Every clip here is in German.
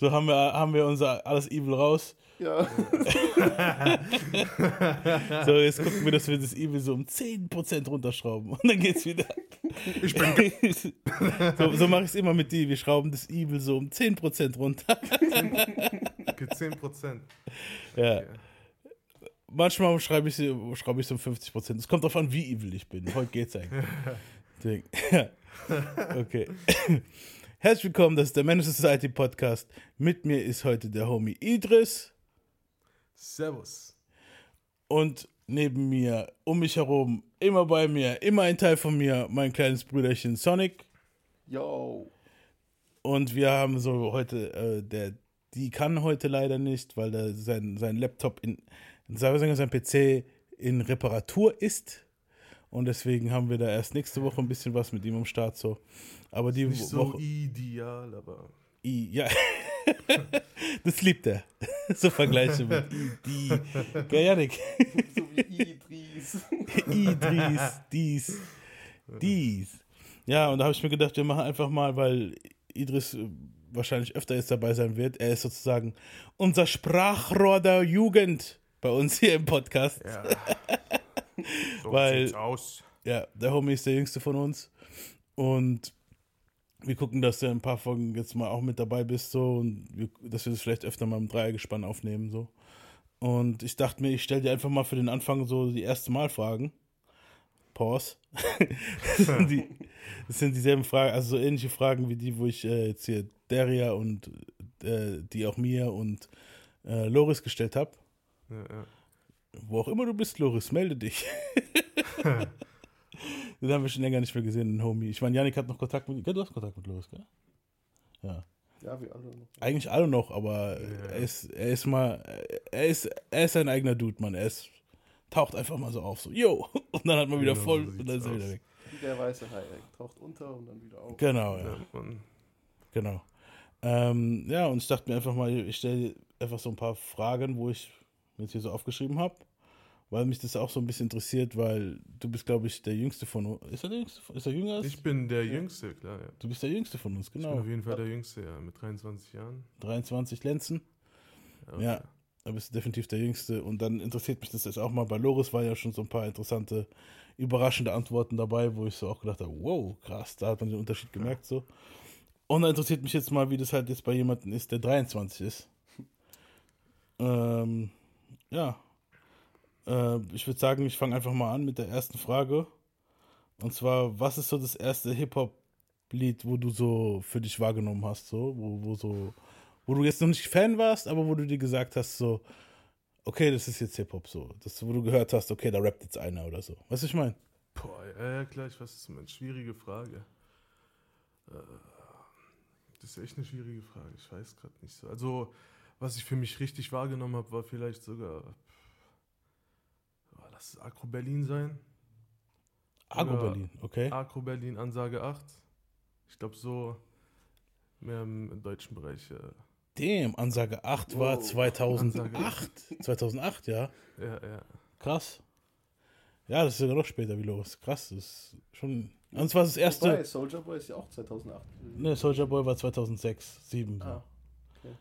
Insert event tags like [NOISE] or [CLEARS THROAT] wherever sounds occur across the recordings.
So haben wir, haben wir unser alles Evil raus. Ja. [LAUGHS] So, jetzt gucken wir, dass wir das Evil so um 10% runterschrauben. Und dann geht's wieder. Ich bin [LAUGHS] so so mache ich es immer mit dir. Wir schrauben das Evil so um 10% runter. [LAUGHS] ge- 10%. Ja. Manchmal schreibe ich sie, schraube ich so um 50%. Es kommt darauf an, wie evil ich bin. Heute geht's eigentlich. Okay. Herzlich willkommen, das ist der Menace Society Podcast. Mit mir ist heute der Homie Idris Servus. und neben mir, um mich herum, immer bei mir, immer ein Teil von mir, mein kleines Brüderchen Sonic. Yo. Und wir haben so heute, äh, der, die kann heute leider nicht, weil der, sein, sein Laptop in, sagen wir sagen, sein PC in Reparatur ist. Und deswegen haben wir da erst nächste Woche ein bisschen was mit ihm am Start so. Aber die Nicht so Woche. ideal, aber I, ja. [LAUGHS] das liebt er. so Vergleiche mit [LAUGHS] I, die. Gell, Janik? [LAUGHS] So wie Idris. Idris, dies, dies. Ja, und da habe ich mir gedacht, wir machen einfach mal, weil Idris äh, wahrscheinlich öfter jetzt dabei sein wird. Er ist sozusagen unser Sprachrohr der Jugend bei uns hier im Podcast. ja. so Weil- aus. Ja, der Homie ist der jüngste von uns. Und wir gucken, dass du in ein paar Folgen jetzt mal auch mit dabei bist, so, und wir, dass wir das vielleicht öfter mal im Dreiergespann aufnehmen, so. Und ich dachte mir, ich stelle dir einfach mal für den Anfang so die erste Mal Fragen. Pause. das, [LAUGHS] sind die, das sind dieselben Fragen, also so ähnliche Fragen wie die, wo ich äh, jetzt hier Deria und äh, die auch mir und äh, Loris gestellt habe. Ja, ja. Wo auch immer du bist, Loris, melde dich. [LAUGHS] [LAUGHS] [LAUGHS] Den haben wir schon länger nicht mehr gesehen, den Homie. Ich meine, Janik hat noch Kontakt mit. Ja, du hast Kontakt mit Loris, gell? Ja. Ja, wir alle noch. Eigentlich alle noch, aber er ist, er ist mal, er ist, er ist ein eigener Dude, Mann. Er ist, taucht einfach mal so auf, so, yo, [LAUGHS] und dann hat man wieder Genau, voll so und dann ist er wieder weg. Wie der weiße Hai. Er taucht unter und dann wieder auf. Genau, ja, Ja, genau. Ähm, ja, und ich dachte mir einfach mal, ich stelle einfach so ein paar Fragen, wo ich mir jetzt hier so aufgeschrieben habe, weil mich das auch so ein bisschen interessiert, weil du bist, glaube ich, der Jüngste von uns. Ist er der Jüngste? Ist er jünger als? ich bin der Jüngste, klar, ja. Du bist der Jüngste von uns, Ich bin genau. auf jeden Fall der Jüngste, ja, mit 23 Jahren. 23 Lenzen. Ja. Ja, da bist du definitiv der Jüngste. Und dann interessiert mich das jetzt auch mal. Bei Loris war ja schon so ein paar interessante, überraschende Antworten dabei, wo ich so auch gedacht habe, wow, krass, da hat man den Unterschied gemerkt so. Und dann interessiert mich jetzt mal, wie das halt jetzt bei jemandem ist, der 23 ist. [LAUGHS] ähm, ja. Äh, ich würde sagen, ich fange einfach mal an mit der ersten Frage. Und zwar, was ist so das erste Hip-Hop-Lied, wo du so für dich wahrgenommen hast, so, wo, wo so wo du jetzt noch nicht Fan warst, aber wo du dir gesagt hast, so, okay, das ist jetzt Hip-Hop so. Das, wo du gehört hast, okay, da rappt jetzt einer oder so. Weißt du, ich meine? Boah, ja, ja, klar, ich weiß, was du meinst. Schwierige Frage. Äh, Das ist echt eine schwierige Frage. Ich weiß gerade nicht so. Also, was ich für mich richtig wahrgenommen habe, war vielleicht sogar. Lass es Agro Berlin sein. Agro Ja. Berlin, okay. Agro Berlin, Ansage 8. Ich glaube, so mehr im deutschen Bereich. Äh, Damn, Ansage 8 war Wow. 2008. 2008, ja. ja, ja. Krass. Ja, das ist ja noch später wie los. Krass, das ist schon. Und zwar das erste. Wobei, Soldier Boy ist ja auch 2008. gewesen. Ne, Soldier Boy war 2006, 2007. So. Ah.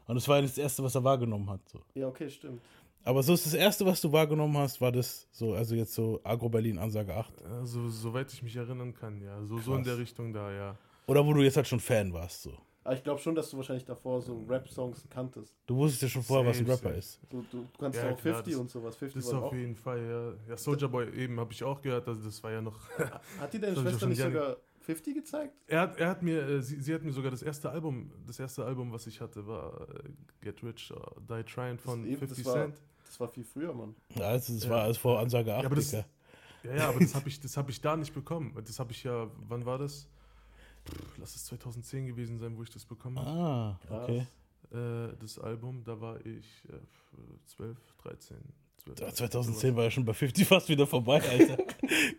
Und das war das erste, was er wahrgenommen hat. So. Ja, okay, stimmt. Aber so ist das erste, was du wahrgenommen hast, war das so, also jetzt so Agro Berlin, Ansage 8. Also, soweit ich mich erinnern kann, ja. So, so in der Richtung da, ja. Oder wo du jetzt halt schon Fan warst. So. Aber ich glaube schon, dass du wahrscheinlich davor so Rap-Songs kanntest. Du wusstest ja schon vorher, was ein Rapper ist. Du, du kannst Ja, auch klar, 50 das- und sowas. 50 Das ist war auf auch. jeden Fall, ja. Ja, Soldier Boy eben habe ich auch gehört, also das war ja noch. [LAUGHS] Hat dir deine Schwester schon nicht sogar 50 gezeigt? er, hat, er hat mir, äh, sie, sie hat mir sogar das erste Album, das erste Album, was ich hatte, war äh, Get Rich or Die Trying von eben, 50 das war- Cent. Das war viel früher, Mann. Ja, also das Ja. war alles vor Ansage 8, Ja, aber das, ja, ja, aber das habe ich, das hab ich da nicht bekommen. Das habe ich ja, wann war das? Pff, lass es 2010 gewesen sein, wo ich das bekommen habe. Ah, Krass. okay. Äh, das Album, da war ich äh, 12, 13. 12, Ja, 2010 war ja schon bei 50 fast wieder vorbei, [LAUGHS] Alter.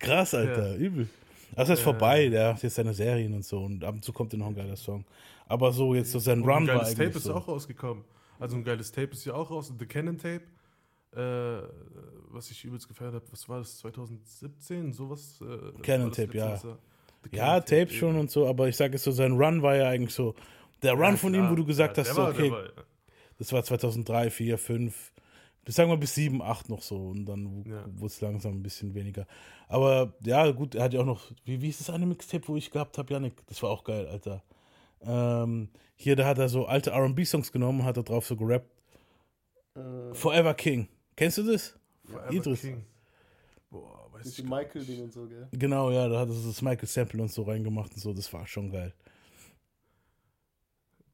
Krass, Alter, übel. Das ist Ja. vorbei, der hat jetzt seine Serien und so und ab und zu kommt noch ein geiler Song. Aber so jetzt so sein Run ein war geiles Tape eigentlich ist so. auch rausgekommen. Also ein geiles Tape ist ja auch raus. The Canon Tape. Äh, was ich übelst gefeiert habe, was war das? 2017? Sowas? Äh, Canon war das Tape, ja. Ja, Canon Tape schon eben. und so, aber ich sage es so, sein Run war ja eigentlich so Der Run Ja, von klar. ihm, wo du gesagt Ja, hast, so, war- okay, war- das war 2003, 4, 5, bis sagen wir bis 7, 8 noch so und dann Ja. wurde es langsam ein bisschen weniger. Aber ja, gut, er hat ja auch noch, wie, wie ist das eine Mixtape, wo ich gehabt habe, Janik? Das war auch geil, Alter. Ähm, hier, da hat er so alte RB-Songs genommen, hat er drauf so gerappt. Äh, Forever King. Kennst du das? Forever Idris. King. Boah, weiß mit ich dem gar Michael-Ding nicht. und so, gell? Genau, ja, da hat er so das Michael Sample und so reingemacht und so, das war schon geil.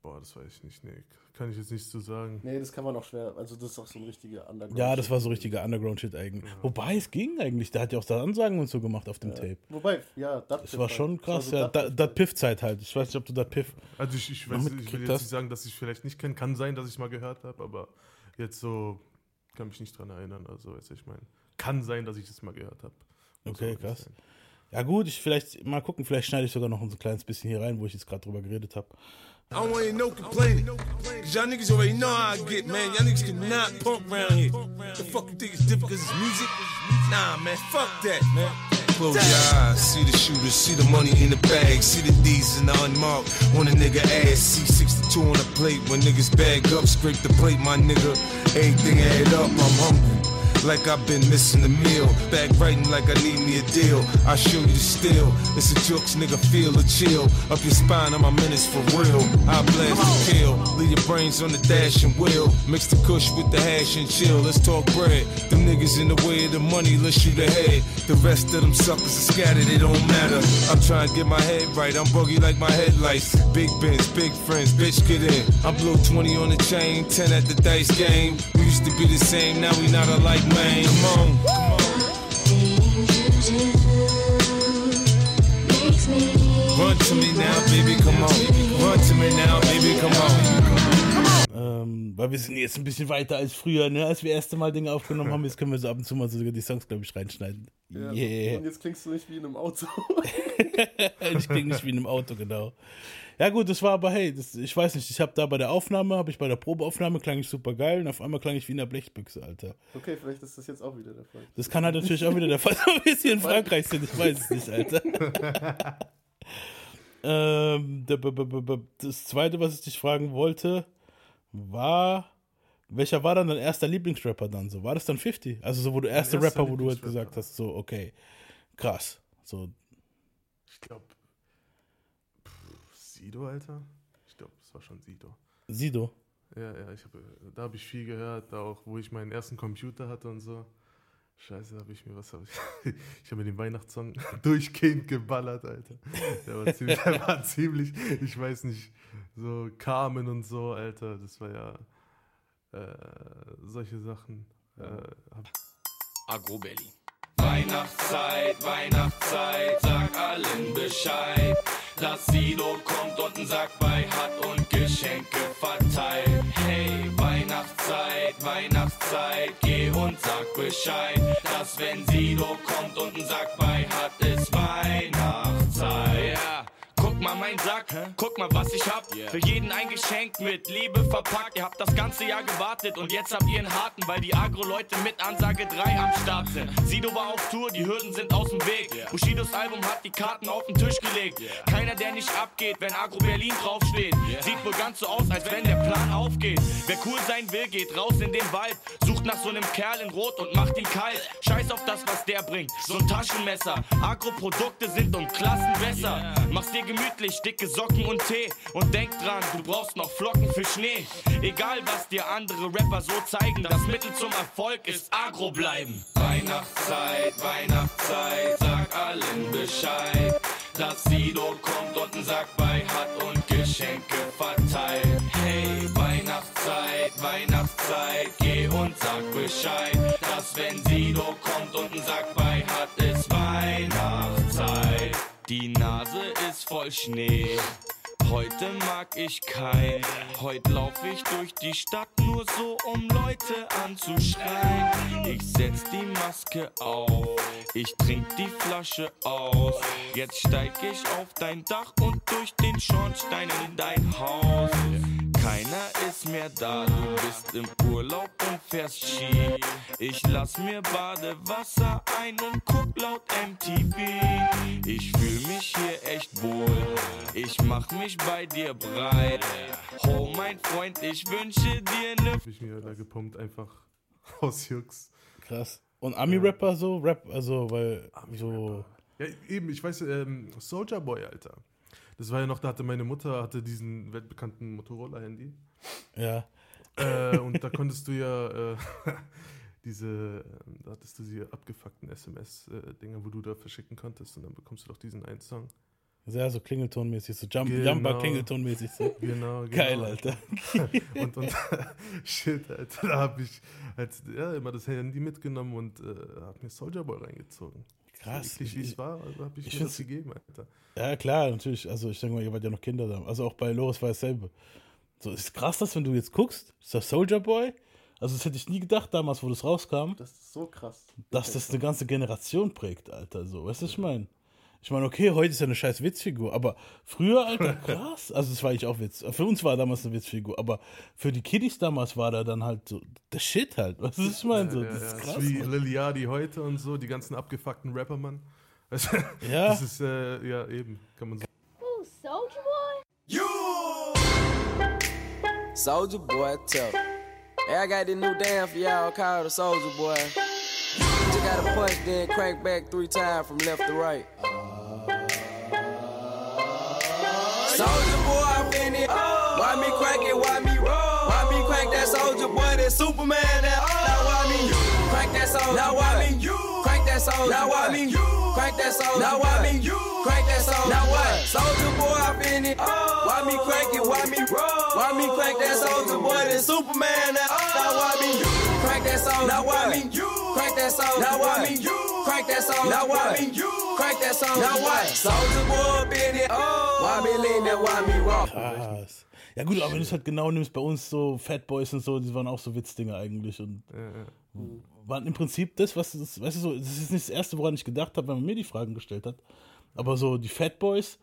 Boah, das weiß ich nicht. Nee, kann ich jetzt nicht so sagen. Nee, das kann man auch schwer. Also, das ist auch so ein richtiger Underground. Ja, das war so richtiger Underground-Shit eigentlich. Wobei, es ging eigentlich. Der hat ja auch da Ansagen und so gemacht auf dem Tape. Wobei, ja, das Das war schon krass, ja. Dat Piff-Zeit halt. Ich weiß nicht, ob du Dat Piff. Also ich, ich, weiß, ich will jetzt nicht sagen, dass ich vielleicht nicht kenne. Kann sein, dass ich mal gehört habe, aber jetzt so kann mich nicht dran erinnern. Also, weißt du, ich meine, kann sein, dass ich das mal gehört habe. Okay, krass. sein. Ja, gut, ich vielleicht mal gucken, vielleicht schneide ich sogar noch ein so kleines bisschen hier rein, wo ich jetzt gerade drüber geredet habe. I don't want no complaining. Cause y'all niggas already know how I get, man. Y'all niggas cannot punk around here. The fuck you think it's different cause it's music? Nah, man, fuck that, man. Close your eyes, see the shooters, see the money in the bag, see the D's in the unmarked. On a nigga ass, see 62 on the plate. When niggas bag up, scrape the plate, my nigga. Everything add up, I'm hungry. Like I've been missing the meal. Back writing like I need me a deal. I show you the steel. It's a jokes, nigga, feel a chill. Up your spine, I'm a menace for real. I blast and kill. Leave your brains on the dash and wheel. Mix the kush with the hash and chill. Let's talk bread. Them niggas in the way of the money, let's shoot ahead. The rest of them suckers are scattered, it don't matter. I'm trying to get my head right. I'm buggy like my headlights. Big bins, big friends, bitch, get in. I blow 20 on the chain, 10 at the dice game. We used to be the same, now we not alike, man. Come on, come on. Run to me now, baby, come on. Run to me now, baby, come on. Ähm, weil wir sind jetzt ein bisschen weiter als früher, ne? Als wir das erste Mal Dinge aufgenommen haben, jetzt können wir so ab und zu mal sogar die Songs, glaube ich, reinschneiden. Ja, Yeah. Und jetzt klingst du nicht wie in einem Auto. [LAUGHS] ich klinge nicht wie in einem Auto, genau. Ja gut, das war aber, hey, das, ich weiß nicht, ich habe da bei der Aufnahme, habe ich bei der Probeaufnahme, klang ich super geil und auf einmal klang ich wie in der Blechbüchse, Alter. Okay, vielleicht ist das jetzt auch wieder der Fall. Das kann halt natürlich auch wieder der Fall sein, wenn wir hier in Frankreich sind, ich weiß es nicht, Alter. [LAUGHS] ähm, das zweite, was ich dich fragen wollte, war, welcher war dann dein erster Lieblingsrapper dann so? War das dann 50? Also so, wo du erste erster Rapper, wo du halt gesagt hast, so, okay, krass. So, Ich glaube, Sido, Alter. Ich glaube, das war schon Sido. Sido. Ja, ja, ich hab, da habe ich viel gehört, da auch, wo ich meinen ersten Computer hatte und so. Scheiße, habe ich mir was. Hab ich [LAUGHS] ich habe mir den Weihnachtssong [LAUGHS] durchgehend geballert, Alter. Der war, ziemlich, [LAUGHS] der war ziemlich, ich weiß nicht, so Carmen und so, Alter. Das war ja äh, solche Sachen. Äh, Agro Berlin. Weihnachtszeit, Weihnachtszeit, sag allen Bescheid. dass Sido kommt und Sack bei hat und Geschenke verteilt. Hey, Weihnachtszeit, Weihnachtszeit, geh und sag Bescheid, dass wenn Sido kommt und Sack bei hat, ist Weihnachtszeit. Ja. Guck mal mein Sack, guck mal was ich hab. Für jeden ein Geschenk mit Liebe verpackt. Ihr habt das ganze Jahr gewartet und jetzt habt ihr einen harten, weil die Agro-Leute mit Ansage 3 am Start sind. Sido war auf Tour, die Hürden sind aus dem Weg. Bushidos Album hat die Karten auf den Tisch gelegt. Keiner, der nicht abgeht, wenn Agro Berlin draufsteht. Sieht wohl ganz so aus, als wenn der Plan aufgeht. Wer cool sein will, geht raus in den Wald. Sucht nach so einem Kerl in Rot und macht ihn kalt. Scheiß auf das, was der bringt. So ein Taschenmesser. Agro-Produkte sind um Klassen besser. Mach's dir gemütlich, dicke Socken und Tee. Und denk dran, du brauchst noch Flocken für Schnee. Egal, was dir andere Rapper so zeigen, das Mittel zum Erfolg ist Agro bleiben. Weihnachtszeit, Weihnachtszeit, sag allen Bescheid. Dass Sido kommt und einen Sack bei hat und Geschenke verteilt. Hey, Weihnachtszeit, Weihnachtszeit, geh und sag Bescheid. Dass wenn Sido kommt und einen Sack bei hat, ist Weihnachtszeit. Die Nase voll Schnee. Heute mag ich kein. Heute lauf ich durch die Stadt nur so, um Leute anzuschreien. Ich setz die Maske auf, ich trink die Flasche aus. Jetzt steig ich auf dein Dach und durch den Schornstein in dein Haus. Keiner ist mehr da, du bist im Urlaub und fährst Ski. Ich lass mir Badewasser ein und guck laut MTV. Ich fühl mich hier echt wohl, ich mach mich bei dir breit. Oh mein Freund, ich wünsche dir ne Hab ich mir da gepumpt, einfach [LAUGHS] aus Jux. Krass. Und Ami-Rapper so? Rap, also, weil so. Ja, eben, ich weiß, ähm, Soldier Boy, Alter. Das war ja noch, da hatte meine Mutter hatte diesen weltbekannten Motorola-Handy. Ja. äh, und da [LAUGHS] konntest du ja äh, [LAUGHS] diese, ähm, da hattest du diese abgefuckten SMS-Dinger, wo du da verschicken konntest und dann bekommst du doch diesen einen Song. Sehr so Klingeltonmäßig, so Jump, Genau. Jumper Klingeltonmäßig. So. [LAUGHS] Genau, genau. Geil, Alter. Und, und shit, Alter, da habe ich halt, ja, immer das Handy mitgenommen und äh, habe mir Soldier Boy reingezogen. Krass. So eklig, wie es war, also habe ich, ich mir das gegeben, Alter. Ja, klar, natürlich. Also, ich denke mal, ihr wart ja noch Kinder da. Also, auch bei Loris war dasselbe. So, ist krass, dass, wenn du jetzt guckst, ist das Soldier Boy. Also, das hätte ich nie gedacht damals, wo das rauskam, Das ist so krass. dass das eine ganze Generation prägt, Alter. So, weißt du, was ich meine? Ich meine, okay, heute ist ja eine scheiß Witzfigur, aber früher, Alter, [LAUGHS] krass. Also, das war ich auch Witz. Für uns war er damals eine Witzfigur, aber für die Kiddies damals war der dann halt so, der Shit halt. Was ich meine? So, ja, das ja, ist das krass. ist wie Mann. Liliadi heute und so, die ganzen abgefuckten Rapper, Mann. Weißt du, Ja. Das ist, äh, ja, eben, kann man so. Ooh, Soldier Boy? You! Soldier boy, tough. Hey, I got this new dance for y'all called the Soldier Boy. Just gotta punch, then crank back three times from left to right. Soldier boy, I'm in it. Why me crank it? Why me roll? Why me crank that soldier boy? That Superman? That now why me crank that soldier? Now why me crank that soldier? Now why me crank that soldier? Now why me crank that soldier? Now what? Soldier boy, I'm in it. Why me crank it? Why me roll? Why me crank that soldier boy? That Superman? That now why me crank that soldier? Now why me crank that soldier? Now why me crank that soldier? Now why me crank that soldier? Now what? Soldier boy, up in it. Why me lean that? Why me rock? Krass. Ja gut, aber wenn du es halt genau nimmst, bei uns so Fat Boys und so, die waren auch so Witzdinger eigentlich und waren im Prinzip das, was das, weißt du so, das ist nicht das erste, woran ich gedacht habe, wenn man mir die Fragen gestellt hat. Aber so die Fat Boys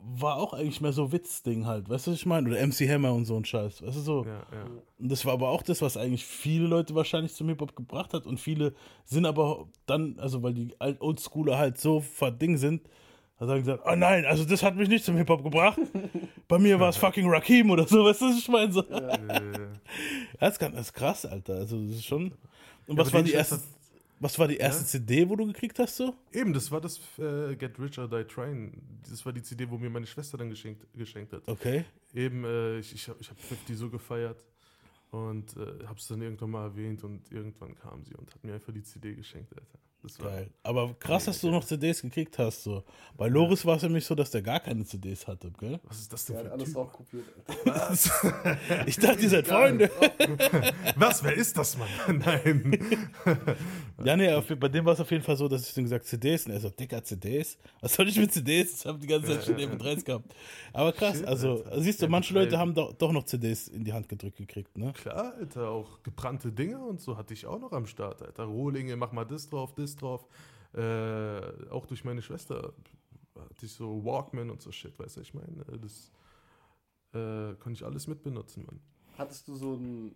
war auch eigentlich mehr so Witzding halt, weißt du, was ich meine? Oder MC Hammer und so ein Scheiß, weißt du so. Ja, ja. Und das war aber auch das, was eigentlich viele Leute wahrscheinlich zum Hip-Hop gebracht hat. Und viele sind aber dann, also weil die Alt- Oldschooler halt so verding sind, hat er gesagt, oh nein, also das hat mich nicht zum Hip-Hop gebracht. Bei mir war es [LAUGHS] fucking Rakim oder so, weißt du, was ich meine? So. Das, ist, ganz- das ist krass, Alter. Also das ist schon. Und was war die erste, was war die erste CD, wo du gekriegt hast so? Eben, das war das äh, Get Rich or Die Trying. Das war die CD, wo mir meine Schwester dann geschenkt, geschenkt hat. Okay. Eben, äh, ich, ich habe ich hab 50 so gefeiert und äh, habe es dann irgendwann mal erwähnt und irgendwann kam sie und hat mir einfach die CD geschenkt, Alter. Das war Geil. Aber krass, dass du noch CDs gekriegt hast. So. Bei Loris war es nämlich so, dass der gar keine CDs hatte, gell? Was ist das denn Der für ein alles Typ? drauf kopiert. Alter. [LAUGHS] Ich dachte, ihr seid Freunde. [LAUGHS] Was? Wer ist das, Mann? [LAUGHS] Nein. Ja, nee, auf, bei dem war es auf jeden Fall so, dass ich dann gesagt CDs und er so, dicker CDs. Was soll ich mit CDs? Ich habe die ganze Zeit schon MP3s gehabt. Aber krass, Shit, also Alter. siehst du, Ja, manche MP3. Leute haben doch, doch noch CDs in die Hand gedrückt gekriegt, ne? Klar, Alter, auch gebrannte Dinger und so hatte ich auch noch am Start, Alter. Rohlinge, mach mal das drauf, das drauf. Äh, auch durch meine Schwester hatte ich so Walkman und so Shit, weißt du, ich meine, das äh, konnte ich alles mitbenutzen, Mann. Hattest du so einen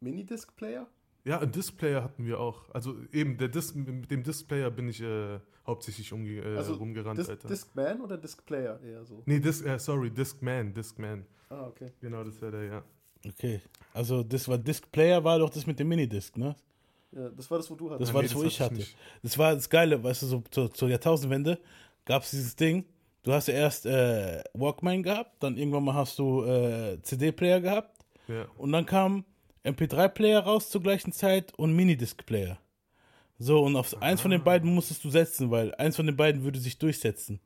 Minidisc-Player? Ja, einen Displayer hatten wir auch. Also eben, der Dis mit dem Displayer bin ich äh, hauptsächlich umge äh, Also rumgerannt, Dis Alter. Discman oder Discplayer eher so? nee, Dis äh, sorry, Discman, Discman. Ah, okay. Genau, das wäre der, ja. Okay. Also das war Disc Player war doch das mit dem Minidisc, ne? Ja, das war das, wo du hattest. Das Ah, war nee, das, wo das ich hatte hatte. ich nicht. Das war das Geile, weißt du, so zur, zur Jahrtausendwende gab es dieses Ding. Du hast ja erst äh, Walkman gehabt, dann irgendwann mal hast du äh, CD-Player gehabt Ja. und dann kam MP3-Player raus zur gleichen Zeit und Minidisc-Player. So, und auf eins von den beiden musstest du setzen, weil eins von den beiden würde sich durchsetzen.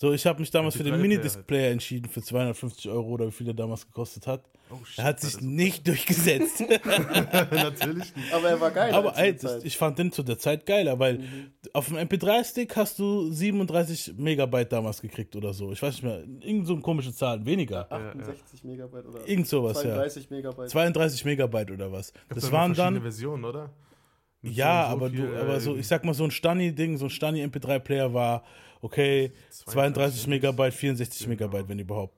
So, ich habe mich damals für den MP3-Player Minidisc-Player entschieden für 250 Euro oder wie viel der damals gekostet hat. Oh, shit, er hat sich so- nicht durchgesetzt. [LAUGHS] [LAUGHS] Natürlich nicht. Aber er war geil. Aber das, Zeit. ich fand den zu der Zeit geiler, weil Mhm. auf dem MP3-Stick hast du 37 Megabyte damals gekriegt oder so. Ich weiß nicht mehr, irgend so eine komische Zahl, weniger. 68 Megabyte oder Irgend sowas, ja. 32 Megabyte. 32 Megabyte oder was. Gab Das da waren verschiedene dann, Versionen, oder? Mit ja, so so aber viel, du, aber so, äh, ich sag mal, so ein Stani-Ding, so ein Stani-MP3-Player war, okay, 32 Megabyte, 64 Genau. Megabyte, wenn überhaupt.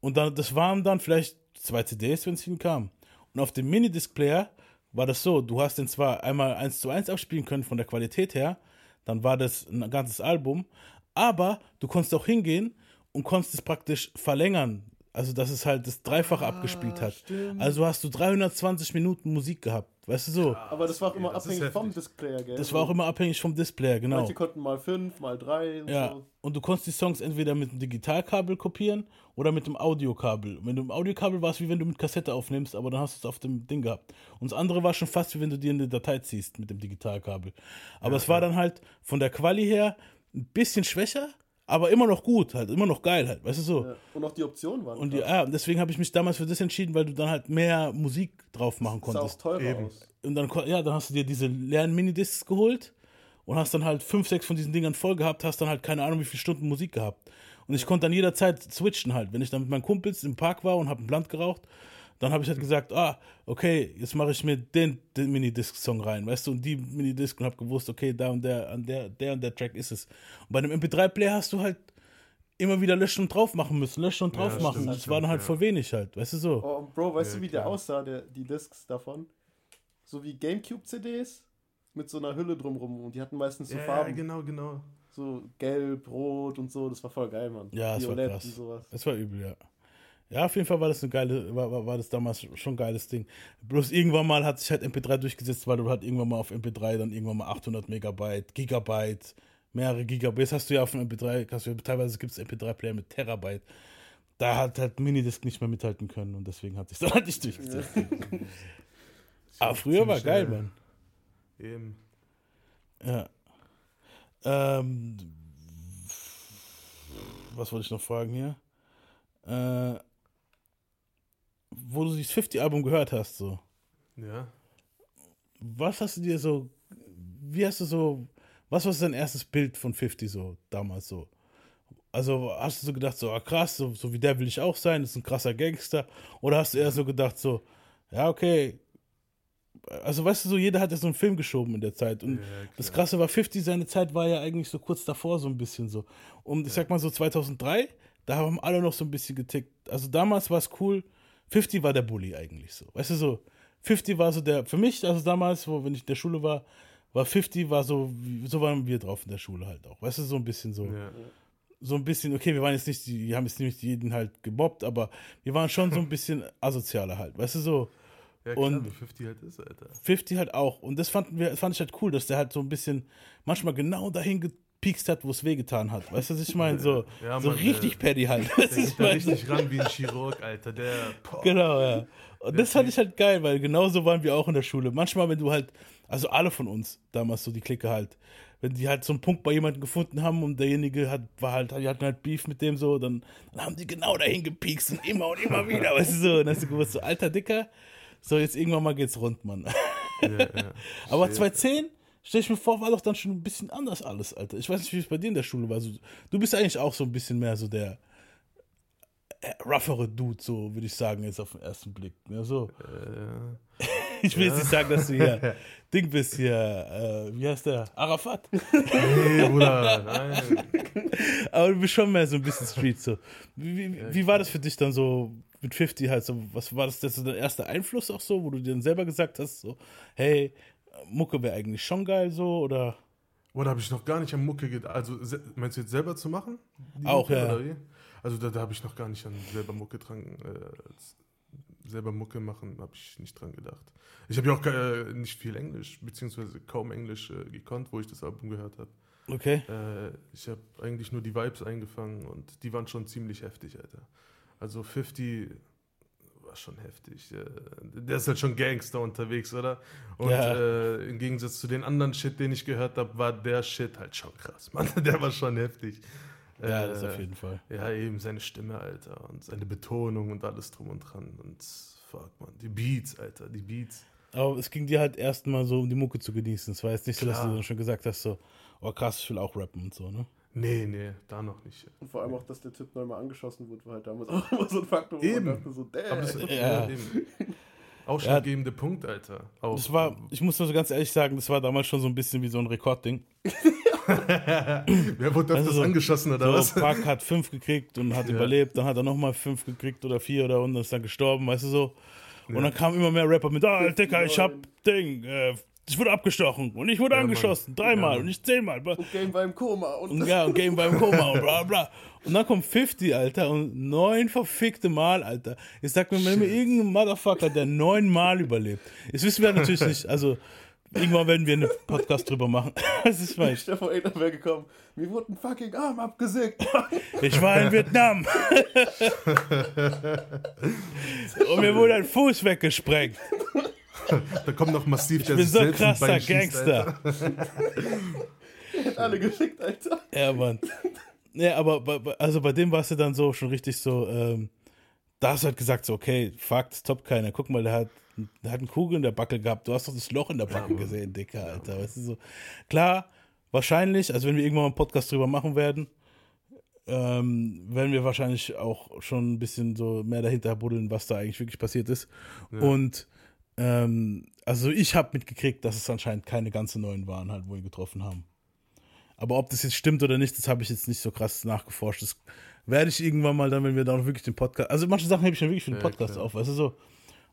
Und dann, das waren dann vielleicht zwei CDs, wenn es hinkam. Und auf dem Minidisc-Player war das so, du hast den zwar einmal eins zu eins abspielen können von der Qualität her, dann war das ein ganzes Album, aber du konntest auch hingehen und konntest es praktisch verlängern. Also, dass es halt das Dreifache abgespielt hat. Also hast du 320 Minuten Musik gehabt. Weißt du so? Aber das war auch immer das abhängig vom. Displayer, gell? Das war auch immer abhängig vom Displayer, genau. Manche konnten mal fünf, mal drei und Ja, so. und du konntest die Songs entweder mit dem Digitalkabel kopieren oder mit dem Audiokabel. Wenn du im Audiokabel warst, wie wenn du mit Kassette aufnimmst, aber dann hast du es auf dem Ding gehabt. Und das andere war schon fast wie wenn du dir eine Datei ziehst mit dem Digitalkabel. Aber es war dann halt von der Quali her ein bisschen schwächer, aber immer noch gut, halt, immer noch geil halt, weißt du so. Ja. Und auch die Optionen waren. Und die, ja, deswegen habe ich mich damals für das entschieden, weil du dann halt mehr Musik drauf machen sah auch konntest. teurer Eben. aus. Und dann, ja, dann hast du dir diese leeren Minidiscs geholt und hast dann halt fünf, sechs von diesen Dingern voll gehabt, hast dann halt keine Ahnung, wie viele Stunden Musik gehabt. Und ich konnte dann jederzeit switchen halt. Wenn ich dann mit meinen Kumpels im Park war und habe einen Blunt geraucht, dann habe ich halt gesagt, ah, okay, jetzt mache ich mir den, den Minidisc-Song rein, weißt du, und die Minidisc und habe gewusst, okay, da und der, an der, der und der Track ist es. Und bei einem MP3-Player hast du halt immer wieder löschen und drauf machen müssen, löschen und Ja, drauf machen. stimmt, das war dann halt ja. voll wenig halt, weißt du so. Oh, und Bro, weißt Ja, du, wie der klar. aussah, der, die Discs davon? So wie Gamecube-CDs mit so einer Hülle drumrum. Und die hatten meistens so Ja, ja, Farben. genau, genau. So gelb, rot und so. Das war voll geil, Mann. Ja, das war Violett krass. und sowas. Das war übel, ja. Ja, auf jeden Fall war das eine geile, war, war, war das damals schon ein geiles Ding. Bloß irgendwann mal hat sich halt MP3 durchgesetzt, weil du halt irgendwann mal auf MP3 dann irgendwann mal 800 Megabyte, Gigabyte, mehrere Gigabyte. Jetzt hast du ja auf dem MP3, hast du teilweise gibt es MP3-Player mit Terabyte. Da hat halt Minidisc nicht mehr mithalten können und deswegen hat sich dann [LAUGHS] halt nicht durchgesetzt. [LAUGHS] Aber früher war geil. Mann. Eben. Ja. Ähm, was wollte ich noch fragen hier? Äh, wo du dieses 50-Album gehört hast, so. Ja. Was hast du dir so, wie hast du so, was war dein erstes Bild von 50 so, damals so? Also hast du so gedacht, so, ah, krass, so, so wie der will ich auch sein, ist ein krasser Gangster? Oder hast du eher so gedacht, so, ja, okay. Also weißt du, so jeder hat ja so einen Film geschoben in der Zeit. Und Ja, das. Krasse war, 50, seine Zeit war ja eigentlich so kurz davor, so ein bisschen so. Und ich sag mal so 2003, da haben alle noch so ein bisschen getickt. Also damals war es cool. 50 war der Bully eigentlich so. Weißt du so, 50 war so der, für mich, also damals, wo, wenn ich in der Schule war, war 50 war so, so waren wir drauf in der Schule halt auch. Weißt du, so ein bisschen so. Ja. So ein bisschen, okay, wir waren jetzt nicht, wir haben jetzt nicht jeden halt gemobbt, aber wir waren schon so ein [LAUGHS] bisschen asozialer halt. Weißt du so. Ja, klar, Und- wie 50 halt ist, Alter. 50 halt auch. Und das fanden wir, fand ich halt cool, dass der halt so ein bisschen manchmal genau dahin gepiekst hat, wo es wehgetan hat. Weißt du, was ich meine? [LAUGHS] So, Ja, so Mann, richtig äh, Paddy halt. Der geht da richtig ran wie ein Chirurg, Alter. Der. Boah. Genau, ja. Und das fand ich halt geil, weil genauso waren wir auch in der Schule. Manchmal, wenn du halt, also alle von uns damals so die Clique halt, wenn die halt so einen Punkt bei jemandem gefunden haben und derjenige hat, war halt, die hatten halt Beef mit dem so, dann, dann haben die genau dahin gepiekst und immer und immer wieder, [LAUGHS] weißt du so. Und dann hast du gewusst, so, alter Dicker, so jetzt irgendwann mal geht's rund, Mann. Ja, ja. [LAUGHS] Aber 2010, stell ich mir vor, war doch dann schon ein bisschen anders alles, Alter. Ich weiß nicht, wie es bei dir in der Schule war. So, du bist eigentlich auch so ein bisschen mehr so der äh, roughere Dude, so würde ich sagen, jetzt auf den ersten Blick. Ja, so. Äh, [LAUGHS] Ich will jetzt nicht sagen, dass du hier [LAUGHS] Ding bist hier, äh, wie heißt der? Arafat. nee, Bruder, [LAUGHS] nein. Aber du bist schon mehr so ein bisschen Street so. Wie, wie, wie war das für dich dann so mit 50 halt so? Was war das, das so dein erster Einfluss auch so, wo du dir dann selber gesagt hast, so, hey, Mucke wäre eigentlich schon geil so oder? Boah, da habe ich noch gar nicht an Mucke gedacht. Also, meinst du jetzt selber zu machen? Auch, Mucke, ja. oder? Also, da, da habe ich noch gar nicht an selber Mucke dran. Äh, selber Mucke machen, habe ich nicht dran gedacht. Ich habe ja auch äh, nicht viel Englisch, beziehungsweise kaum Englisch äh, gekonnt, wo ich das Album gehört habe. Okay. Äh, ich habe eigentlich nur die Vibes eingefangen und die waren schon ziemlich heftig, Alter. Also 50 war schon heftig. Äh, der ist halt schon Gangster unterwegs, oder? Und Ja. äh, im Gegensatz zu den anderen Shit, den ich gehört habe, war der Shit halt schon krass, Mann. [LAUGHS] Der war schon heftig. Ja, Äh, das auf jeden Fall. Ja, eben seine Stimme, Alter. Und seine Betonung und alles drum und dran. Und fuck, man. Die Beats, Alter, die Beats. Aber es ging dir halt erstmal so, um die Mucke zu genießen. Es war jetzt nicht so, dass Klar. du schon gesagt hast, so, oh krass, ich will auch rappen und so, ne? Nee, nee, da noch nicht. Und vor allem auch, dass der Typ neu mal angeschossen wurde, war halt damals [LAUGHS] auch immer so ein Faktor, wo Eben. man dachte so, damn. Aber das Ja. ja. eben. Ausschlaggebende Punkt, Alter. Auch, Das war, ich muss nur so ganz ehrlich sagen, das war damals schon so ein bisschen wie so ein Rekordding. [LAUGHS] Wer wurde Also öfters so- angeschossen oder So, was? Park hat fünf gekriegt und hat Ja. überlebt, dann hat er nochmal fünf gekriegt oder vier oder und ist dann gestorben, weißt du so. Und dann kamen immer mehr Rapper mit, ah, Dicker, ich hab Ding, äh, ich wurde abgestochen und ich wurde Ja, Mann. angeschossen, dreimal Ja. und ich zehnmal. Und Game war im Koma. Und, Und ja, und Game beim Koma und bla bla. Und dann kommt 50, Alter, und neun verfickte Mal, Alter. Ich sag mir, wenn mir irgendein Motherfucker, der neun Mal überlebt. Jetzt wissen wir natürlich nicht, also irgendwann werden wir einen Podcast drüber machen. [LAUGHS] Das ist weiß. Stefan Eder wäre gekommen. Mir wurde ein fucking Arm abgesägt. [LAUGHS] Ich war in Vietnam. [LAUGHS] und mir wurde ein Fuß weggesprengt. Da kommt noch massiv der Ich bin so selbst ein krasser Gangster. Alle gefickt, Alter. Ja, Mann. Ja, aber bei- also bei dem war es ja dann so schon richtig so, ähm, da hast du halt gesagt, so, okay, fuck, das toppt keiner. Guck mal, der hat, der hat eine Kugel in der Backe gehabt. Du hast doch das Loch in der Backe gesehen, Dicker, Alter. Weißt du, so. Klar, wahrscheinlich, also wenn wir irgendwann mal einen Podcast drüber machen werden, ähm, werden wir wahrscheinlich auch schon ein bisschen so mehr dahinter buddeln, was da eigentlich wirklich passiert ist. Und ähm, also ich habe mitgekriegt, dass es anscheinend keine ganz neuen waren, halt, wo wir getroffen haben. Aber ob das jetzt stimmt oder nicht, das habe ich jetzt nicht so krass nachgeforscht. Das werde ich irgendwann mal dann, wenn wir da noch wirklich den Podcast. Also manche Sachen habe ich dann wirklich für den Ja, Podcast klar. auf, weißt du so.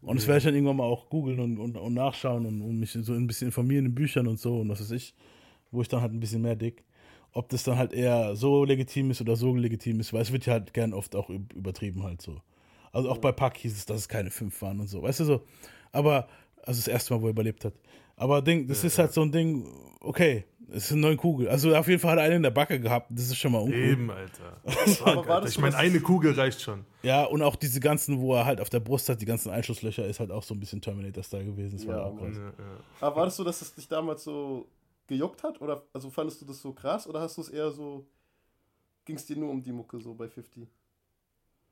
Und das werde ich dann irgendwann mal auch googeln und, und, und nachschauen und, und mich so ein bisschen informieren in Büchern und so und was weiß ich, wo ich dann halt ein bisschen mehr dick. Ob das dann halt eher so legitim ist oder so legitim ist, weil es wird ja halt gern oft auch üb- übertrieben halt so. Also auch bei Pack hieß es, dass es keine fünf waren und so, weißt du so. Aber, also das erste Mal, wo er überlebt hat. Aber Ding, das ist halt so ein Ding, okay, es ist eine neue Kugel. Also auf jeden Fall hat er einen in der Backe gehabt, das ist schon mal uncool. Eben, Alter. [LAUGHS] Aber war das Ich meine, eine Kugel reicht schon. Ja, und auch diese ganzen, wo er halt auf der Brust hat, die ganzen Einschusslöcher, ist halt auch so ein bisschen Terminator-Style gewesen. Das war Ja, auch Mann. krass. Ja, ja. Aber war das so, dass es dich damals so gejuckt hat? Oder also fandest du das so krass? Oder hast du es eher so. Ging es dir nur um die Mucke so bei 50?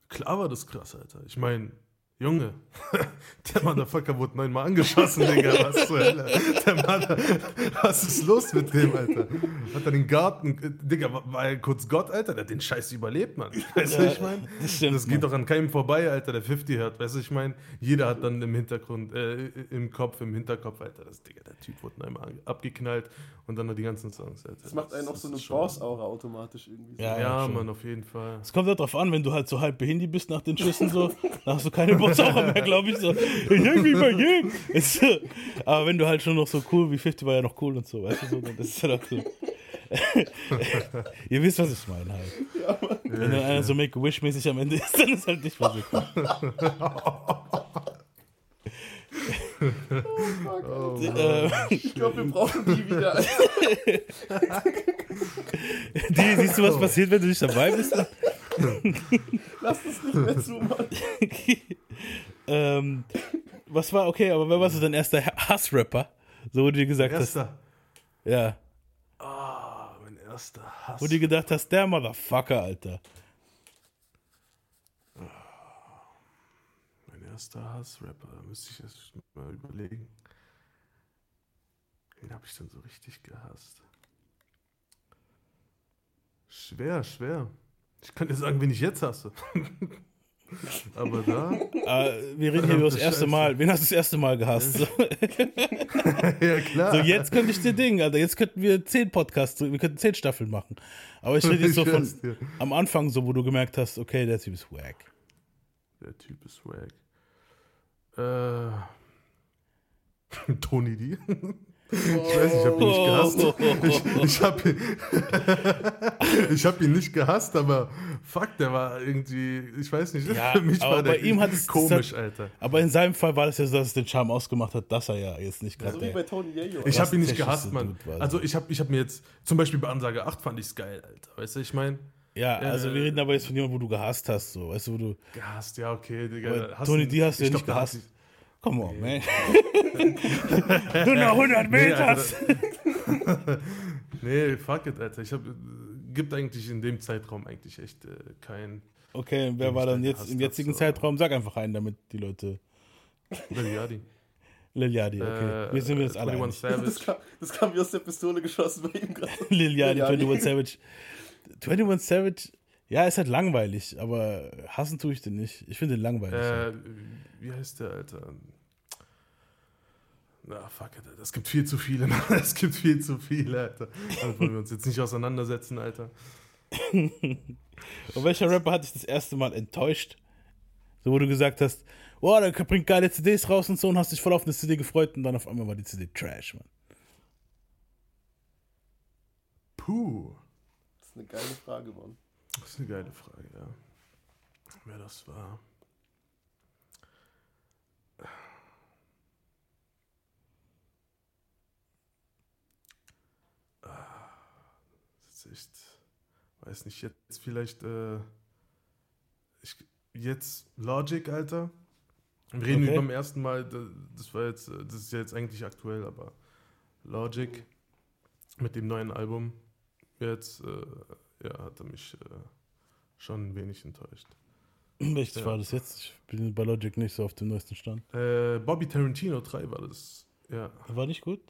Klar war das krass, Alter. Ich meine, Junge, [LAUGHS] der Motherfucker wurde neunmal angeschossen, Digga. Was zur Hölle? Der Mother, was ist los mit dem, Alter? Hat er den Garten, äh, Digga, war, er kurz Gott, Alter? Der hat den Scheiß überlebt, Mann. Weißt du, Ja, ich meine? das Das geht doch an keinem vorbei, Alter, der 50 hört. Weißt du, ich meine? Jeder hat dann im Hintergrund, äh, im Kopf, im Hinterkopf, Alter, das, Digga, der Typ wurde neunmal abgeknallt und dann noch die ganzen Songs, Alter. Das macht einen auch so eine Boss-Aura automatisch irgendwie. So. Ja, Ja, schon. Mann, auf jeden Fall. Es kommt halt drauf an, wenn du halt so halb behindert bist nach den Schüssen, so, [LAUGHS] dann hast du keine Bossaucher mehr, glaube ich. So. Ich denk mich mal je. Ist so. Aber wenn du halt schon noch so cool, wie 50 war ja noch cool und so, weißt du, so, dann ist halt auch so. [LAUGHS] Ihr wisst, was ich meine halt. wenn dann einer so Make-A-Wish-mäßig am Ende ist, dann ist halt nicht mehr so cool. Äh, Ich glaube, wir brauchen die wieder. Die, siehst du, was passiert, wenn du nicht dabei bist? Lass das nicht mehr zu, Mann. [LAUGHS] ähm, was war, okay, aber wer war so dein erster Hassrapper? So, wo du dir gesagt Erster. hast, ja, Ah, mein erster Hass. wo du dir gedacht hast, der Motherfucker, Alter. Mein erster Hassrapper, da müsste ich erst mal überlegen. Wen habe ich denn so richtig gehasst? Schwer, schwer. Ich kann dir sagen, wen ich jetzt hasse. [LAUGHS] Aber da, Äh, wir reden hier über das erste Scheiße. Mal. Wen hast du das erste Mal gehasst? So, ja [LAUGHS] klar. so jetzt könnte ich dir Ding, Alter. Jetzt könnten wir zehn Podcasts, wir könnten zehn Staffeln machen. Aber ich rede jetzt so von am Anfang, so wo du gemerkt hast, okay, der Typ ist wack. Der Typ ist wack. Äh, [LAUGHS] Tony D. Ich weiß, ich habe ihn nicht gehasst. Ich, ich habe ihn, [LAUGHS] ich hab ihn nicht gehasst, aber fuck, der war irgendwie, ich weiß nicht, Ja, für mich war der bei ihm hat es- komisch, hat- Alter. Aber in seinem Fall war das ja so, dass es den Charme ausgemacht hat, dass er ja jetzt nicht gerade So wie der. bei Tony Yayo. Ich habe ihn nicht gehasst, Mann. Also ich habe ich hab mir jetzt, zum Beispiel bei Ansage 8 fand ich's geil, Alter. Weißt du, ich meine, Ja, also wir äh, reden aber jetzt von jemandem, wo du gehasst hast, so. Weißt du, wo du. gehasst, ja, okay, Digga. Tony D hast du ja ich nicht gehasst. Come on, man. [LAUGHS] du noch 100 Nee, Meter. Alter. [LAUGHS] Nee, fuck it, Alter. Ich hab, gibt eigentlich in dem Zeitraum eigentlich echt äh, kein Okay, wer war dann jetzt im jetzigen so. Zeitraum? Sag einfach einen, damit die Leute. Liliadi. Liliadi, okay. Äh, wir sind uns alle 21 einig. Das Savage. kam, das kam wie aus der Pistole geschossen bei ihm gerade. Liliadi, Liliadi. 21 Savage. 21 Savage, ja, ist halt langweilig, aber hassen tue ich den nicht. Ich finde den langweilig. Äh, wie heißt der, Alter? Na, fuck, Alter. Es gibt viel zu viele, [LAUGHS] Mann. Es gibt viel zu viele, Alter. Damit wollen wir uns jetzt nicht auseinandersetzen, Alter. Und welcher Rapper hat dich das erste Mal enttäuscht? So, wo du gesagt hast, oh, der bringt geile CDs raus und so und hast dich voll auf eine CD gefreut und dann auf einmal war die CD Trash, Mann. Puh. Das ist eine geile Frage, Mann. Das ist eine geile Frage, ja. Wer das war. Ah, Das ist echt. Weiß nicht, jetzt vielleicht. Äh, ich, jetzt Logic, Alter. Wir reden Okay. über beim ersten Mal, da- das war jetzt, äh, das ist ja jetzt eigentlich aktuell, aber Logic mit dem neuen Album jetzt, äh, ja, hat er mich äh, schon ein wenig enttäuscht. Welches Ja. war das jetzt? Ich bin bei Logic nicht so auf dem neuesten Stand. Äh, Bobby Tarantino 3 war das. Ja. War nicht gut?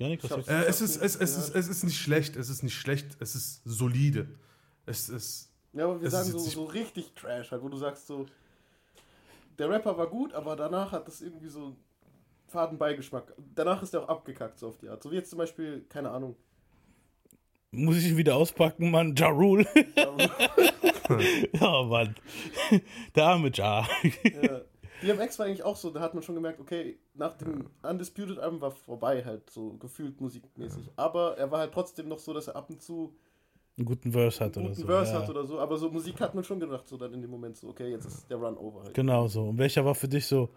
Janik, was hab's- sagst Äh, es, ist, es, es, ist, es ist nicht schlecht, es ist nicht schlecht, es ist solide. Es ist. Ja, aber wir sagen so, so richtig Trash, halt, wo du sagst so, der Rapper war gut, aber danach hat das irgendwie so einen faden Beigeschmack. Danach ist er auch abgekackt, so auf die Art. So wie jetzt zum Beispiel, keine Ahnung. Muss ich ihn wieder auspacken, Mann? Ja Rule. ja, [LAUGHS] Mann. Der arme Ja. ja. DMX war eigentlich auch so, da hat man schon gemerkt, okay, nach dem Undisputed Album war vorbei halt, so gefühlt musikmäßig. Aber er war halt trotzdem noch so, dass er ab und zu Einen guten Verse hat einen oder guten so. Verse ja. hat oder so. Aber so Musik hat man schon gedacht, so dann in dem Moment so, okay, jetzt ist der Run over halt. Genau so. Und welcher war für dich so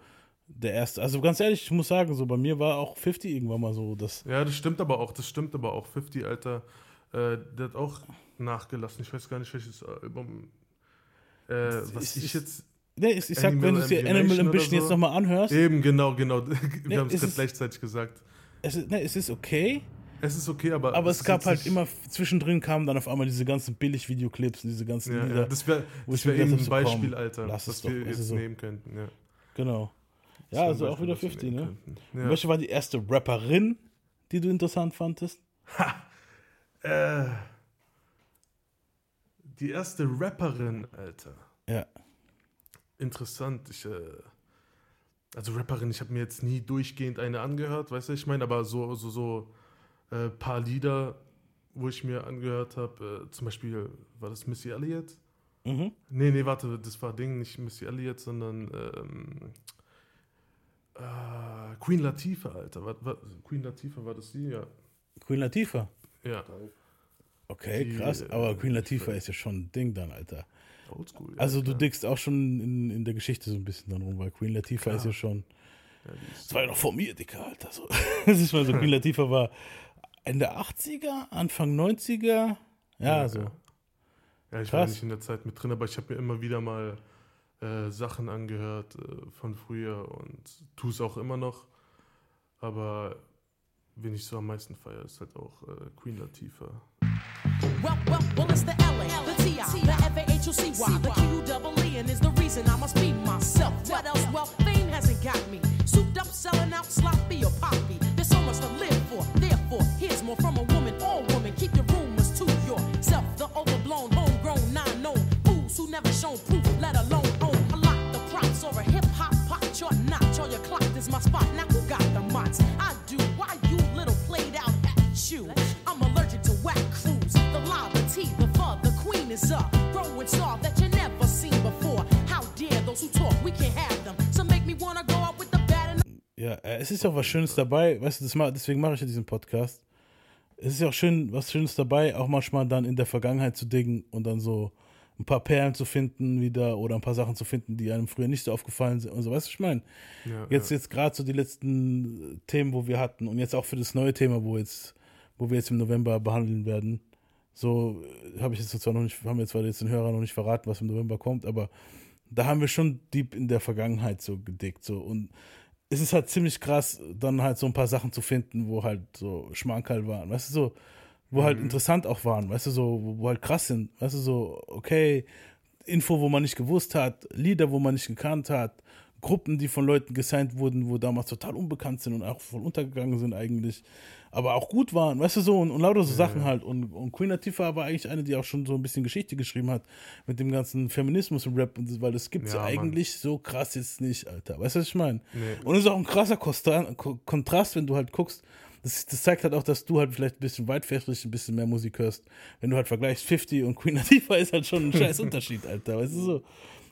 der erste? Also ganz ehrlich, ich muss sagen, so bei mir war auch 50 irgendwann mal so, das. Ja, das stimmt aber auch, das stimmt aber auch. 50, Alter, äh, der hat auch nachgelassen. Ich weiß gar nicht, welches Album. Äh, was ist- ich ist- jetzt. Ne, ich, ich sag, wenn du dir Animal Ambition oder jetzt so? nochmal anhörst, Eben, genau, genau. [LAUGHS] Wir Nee, haben es gerade es- gleichzeitig gesagt. es ist, ne, es ist okay, Es ist okay, aber. aber es ist gab halt immer, zwischendrin kamen dann auf einmal diese ganzen Billig-Videoclips und diese ganzen Ja, Lieder. ja, das wäre das wär eben ein so, Beispiel, Alter, lass es was doch, wir jetzt es so. nehmen könnten. Ja. genau. Das Ja, ein also auch wieder was wir 50, nehmen ne? Ja. Welche war die erste Rapperin, die du interessant fandest? Äh, die erste Rapperin, Alter. Ja. Interessant. Ich, äh, also Rapperin, ich habe mir jetzt nie durchgehend eine angehört, weißt du, ich meine, aber so, so, so äh, paar Lieder, wo ich mir angehört habe, äh, zum Beispiel, war das Missy Elliott? Mhm. Nee, nee, warte, das war Ding, nicht Missy Elliott, sondern ähm, äh, Queen Latifah, Alter. War, war, Queen Latifah war das die? Ja. Queen Latifah. Ja, Okay, Die, krass. äh, Aber Queen ich Latifah ist ja schon ein Ding dann, Alter. Oldschool. Ja, Also du klar. dickst auch schon in, in der Geschichte so ein bisschen dann rum, weil Queen Latifah Klar. ist ja schon. Ja, Das war ja noch vor mir, Dicker, Alter. So. [LAUGHS] Das ist mal so, Queen Latifah war Ende 80er, Anfang 90er. Ja, Ja, so. ja. Ja, ich war Krass. nicht in der Zeit mit drin, aber ich habe mir immer wieder mal äh, Sachen angehört äh, von früher und tue es auch immer noch. Aber wen ich so am meisten feiere, ist halt auch äh, Queen Latifah. Well, well, well, TI, the FAHOCY, the Q-double-E, and is the reason I must be myself. What else? Well, fame hasn't got me. Souped up, selling out, sloppy or poppy. There's so much to live for. Therefore, here's more from a woman or woman. Keep your rumors to yourself. The overblown, homegrown, non-known fools who never shown proof, up. Growing star that you never seen before. How dare those who talk, we can't have them. So make me wanna go out with the bad and Ja, äh, es ist auch was Schönes dabei, weißt du, das deswegen mache ich ja diesen Podcast. Es ist ja auch schön, was Schönes dabei, auch manchmal dann in der Vergangenheit zu dingen und dann so ein paar Perlen zu finden wieder oder ein paar Sachen zu finden, die einem früher nicht so aufgefallen sind und so, weißt du, ich meine? Ja, Jetzt, ja. jetzt gerade so die letzten äh, Themen, wo wir hatten und jetzt auch für das neue Thema, wo jetzt, wo wir jetzt im November behandeln werden. So äh, habe ich jetzt zwar noch nicht, haben wir zwar jetzt den Hörern noch nicht verraten, was im November kommt, aber da haben wir schon deep in der Vergangenheit so gedickt. So. Und es ist halt ziemlich krass, dann halt so ein paar Sachen zu finden, wo halt so Schmankerl waren, weißt du, so, wo halt interessant auch waren, weißt du, so, wo, wo halt krass sind, weißt du, so, okay, Info, wo man nicht gewusst hat, Lieder, wo man nicht gekannt hat, Gruppen, die von Leuten gesigned wurden, wo damals total unbekannt sind und auch voll untergegangen sind eigentlich, aber auch gut waren, weißt du so, und, und lauter so Sachen halt. Und, und Queen Latifah war eigentlich eine, die auch schon so ein bisschen Geschichte geschrieben hat mit dem ganzen Feminismus im Rap, und das, weil das gibt's Ja, ja, Mann. eigentlich so krass jetzt nicht, Alter. Weißt du, was ich meine? Nee. Und es ist auch ein krasser Kontrast, wenn du halt guckst. Das, das zeigt halt auch, dass du halt vielleicht ein bisschen weitfächrig ein bisschen mehr Musik hörst. Wenn du halt vergleichst 50 und Queen [LAUGHS] Latifah ist halt schon ein scheiß Unterschied, Alter. Weißt du so?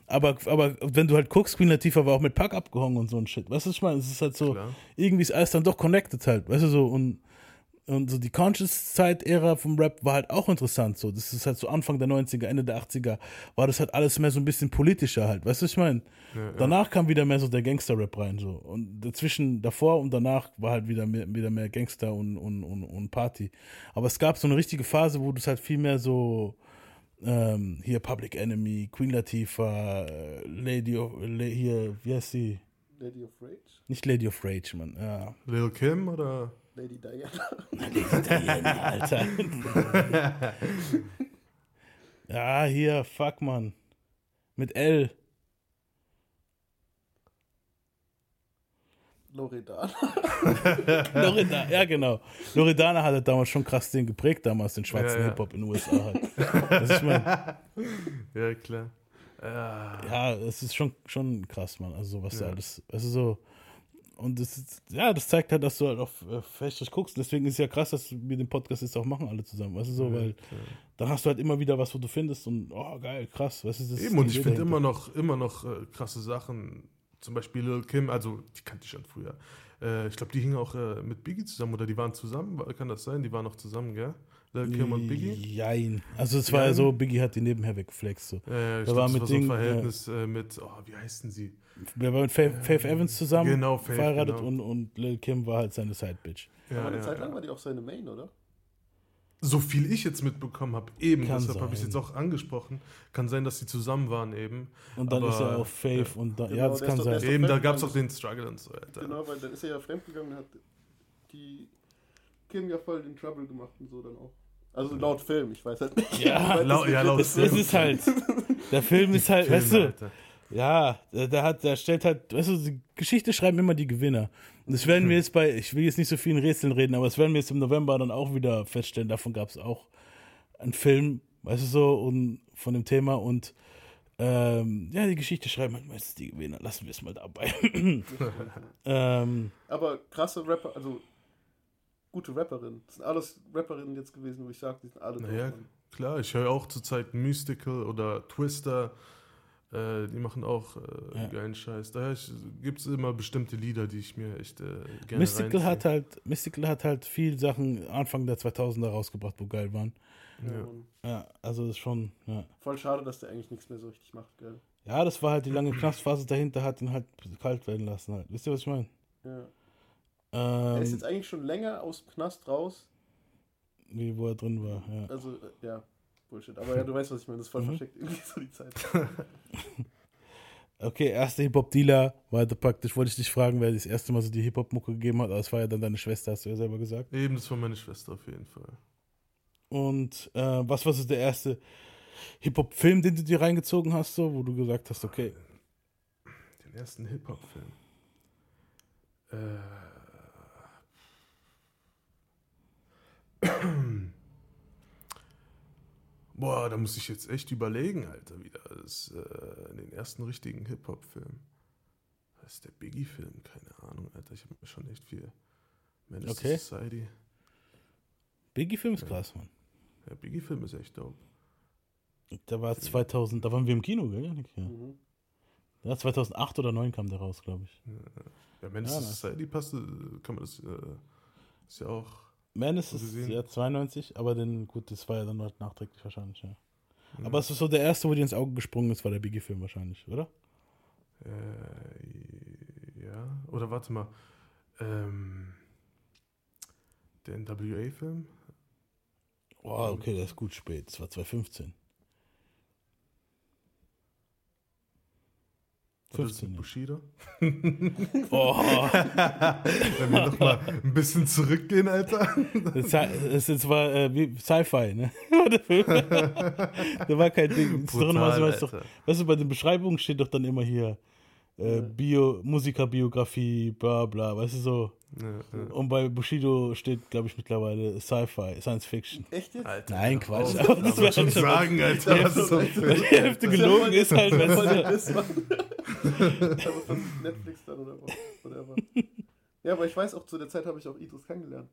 Aber, aber wenn du halt guckst, Queen Latifah war auch mit Pack abgehangen und so ein Shit. Weißt du, was ich meine? Es ist halt so, Klar. irgendwie ist alles dann doch connected halt. Weißt du so? Und, und so die Conscious-Zeit-Ära vom Rap war halt auch interessant. So, das ist halt so Anfang der 90er, Ende der 80er, war das halt alles mehr so ein bisschen politischer halt. Weißt du, was ich meine? Danach kam wieder mehr so der Gangster-Rap rein. So. Und dazwischen, davor und danach war halt wieder mehr, wieder mehr Gangster und, und, und, und Party. Aber es gab so eine richtige Phase, wo das halt viel mehr so ähm, hier Public Enemy, Queen Latifah, äh, Lady of, La, hier, wie heißt sie? Lady of Rage? Nicht Lady of Rage, Mann. Ja. Lil Kim oder? Lady Diana. [LAUGHS] Italiener, Alter. [LAUGHS] ja, hier, fuck, Mann. Mit L. Loredana. [LAUGHS] Loredana, ja genau. Loredana hat halt damals schon krass den geprägt, damals den schwarzen Ja, ja. Hip-Hop in den USA halt. Was ich mein, Ja, klar. Ja, ja, es ist schon, schon krass, Mann. Also, was da Ja. alles, also so. Und das ist, ja, das zeigt halt, dass du halt auf äh, guckst. Deswegen ist es ja krass, dass wir den Podcast jetzt auch machen, alle zusammen. Weißt du so, weil dann hast du halt immer wieder was, wo du findest und, oh, geil, krass. Weißt du, das ist Eben, und ich finde immer noch, immer noch äh, krasse Sachen. Zum Beispiel Lil Kim, also die kannte ich schon früher. Äh, ich glaube, die hingen auch äh, mit Biggie zusammen oder die waren zusammen. Kann das sein? Die waren noch zusammen, gell? Lil Kim und Biggie? Jein. Also es war ja so, Biggie hat die nebenher weggeflext. So. Äh, ich Da glaub, war das mit war so ein Ding, Verhältnis äh, mit, oh, wie heißen sie? Wir waren mit Faith, Faith Evans zusammen Genau, Faith, verheiratet genau. und, und Lil Kim war halt seine Side-Bitch. Ja, Aber eine ja, Zeit lang ja. war die auch seine Main, oder? So viel ich jetzt mitbekommen habe, eben, Kann deshalb habe ich es jetzt auch angesprochen. Kann sein, dass sie zusammen waren eben. Und dann Aber, ist er auf Faith und dann, ja, Genau, das der kann doch- sein. Eben, da gab es auch den Struggle und so, Alter. Genau, weil dann ist er ja fremdgegangen und hat die Kim ja voll den Trouble gemacht und so dann auch. Also laut Film, ich weiß halt nicht. Ja, Weil Lau- das- ja, laut Es, [LAUGHS] es ist halt, der Film ist halt, Film, weißt du, Alter. Ja, der, der hat, der stellt halt, weißt du, die Geschichte schreiben immer die Gewinner. Und das werden wir jetzt bei, ich will jetzt nicht so viel in Rätseln reden, aber das werden wir jetzt im November dann auch wieder feststellen. Davon gab es auch einen Film, weißt du so, und von dem Thema und ähm, ja, die Geschichte schreiben halt meistens die Gewinner. Lassen wir es mal dabei. [LAUGHS] ähm, Aber krasse Rapper, also gute Rapperinnen. Das sind alles Rapperinnen jetzt gewesen, wo ich sage, die sind alle Naja, klar, ich höre auch zurzeit Mystical oder Twister. Äh, die machen auch äh, Ja. geilen Scheiß. Daher gibt es immer bestimmte Lieder, die ich mir echt äh, gerne Mystical reinziehe. hat halt, Mystical hat halt viel Sachen Anfang der 2000er rausgebracht, wo geil waren. Ja, Ja. Also das ist schon, ja. Voll schade, dass der eigentlich nichts mehr so richtig macht, gell? Ja, das war halt die lange Knastphase dahinter, hat ihn halt kalt werden lassen halt. Wisst ihr, was ich meine? Ja. Er ist Ähm, jetzt eigentlich schon länger aus dem Knast raus. wie wo er drin war, ja. Also, äh, ja, Bullshit. Aber ja, du weißt, was ich meine. Das ist voll Mhm. versteckt irgendwie so die Zeit. [LAUGHS] Okay, erster Hip-Hop-Dealer war halt praktisch, wollte ich dich fragen, wer das erste Mal so die Hip-Hop-Mucke gegeben hat, aber es war ja dann deine Schwester, hast du ja selber gesagt. Eben, das war meine Schwester auf jeden Fall. Und äh, was war so der erste Hip-Hop-Film, den du dir reingezogen hast, so, wo du gesagt hast, okay, Den ersten Hip-Hop-Film. Äh. [CLEARS THROAT] [CLEARS THROAT] Boah, da muss ich jetzt echt überlegen, Alter, wieder. Das, äh, den ersten richtigen Hip-Hop-Film. Das ist der Biggie-Film, keine Ahnung, Alter. Ich habe mir schon echt viel. Man Okay. Society. Biggie-Film ist krass, Mann. Der Biggie-Film ist echt dope. Da war 2000, da waren wir im Kino, gell, Janik? Ja. Mhm. ja 2008 oder 2009 kam der raus, glaube ich. Ja, Ja, nice. Society passt, äh, kann man das, äh, ist ja auch. Menace ist gesehen. ja 92, aber den, gut, das war ja dann halt nachträglich wahrscheinlich, ja. Aber es ist so der erste, wo dir ins Auge gesprungen ist, war der Biggie-Film wahrscheinlich, oder? Äh, ja, oder warte mal. Ähm, der NWA-Film? Oh, okay, der ist gut spät. Das war 2015. Oder ist 15, mit ja. Bushido? [LAUGHS] Oh, Wenn wir nochmal ein bisschen zurückgehen, Alter. das, das, das war äh, wie Sci-Fi, ne? [LAUGHS] Da war kein Ding. Das ist doch Brutal, weißt, doch, weißt du, bei den Beschreibungen steht doch dann immer hier äh, Bio, Musikerbiografie, bla bla, weißt du so. Ja, ja. Und bei Bushido steht, glaube ich, mittlerweile Sci-Fi, Science Fiction. Echt jetzt? Alter, Nein, Quatsch. Aber das wäre schon sagen, Alter. Was ist das Die Hälfte gelogen ist halt, wenn es. Also von Netflix dann oder was- whatever. Ja, aber ich weiß auch, zu der Zeit habe ich auch Idris kennengelernt.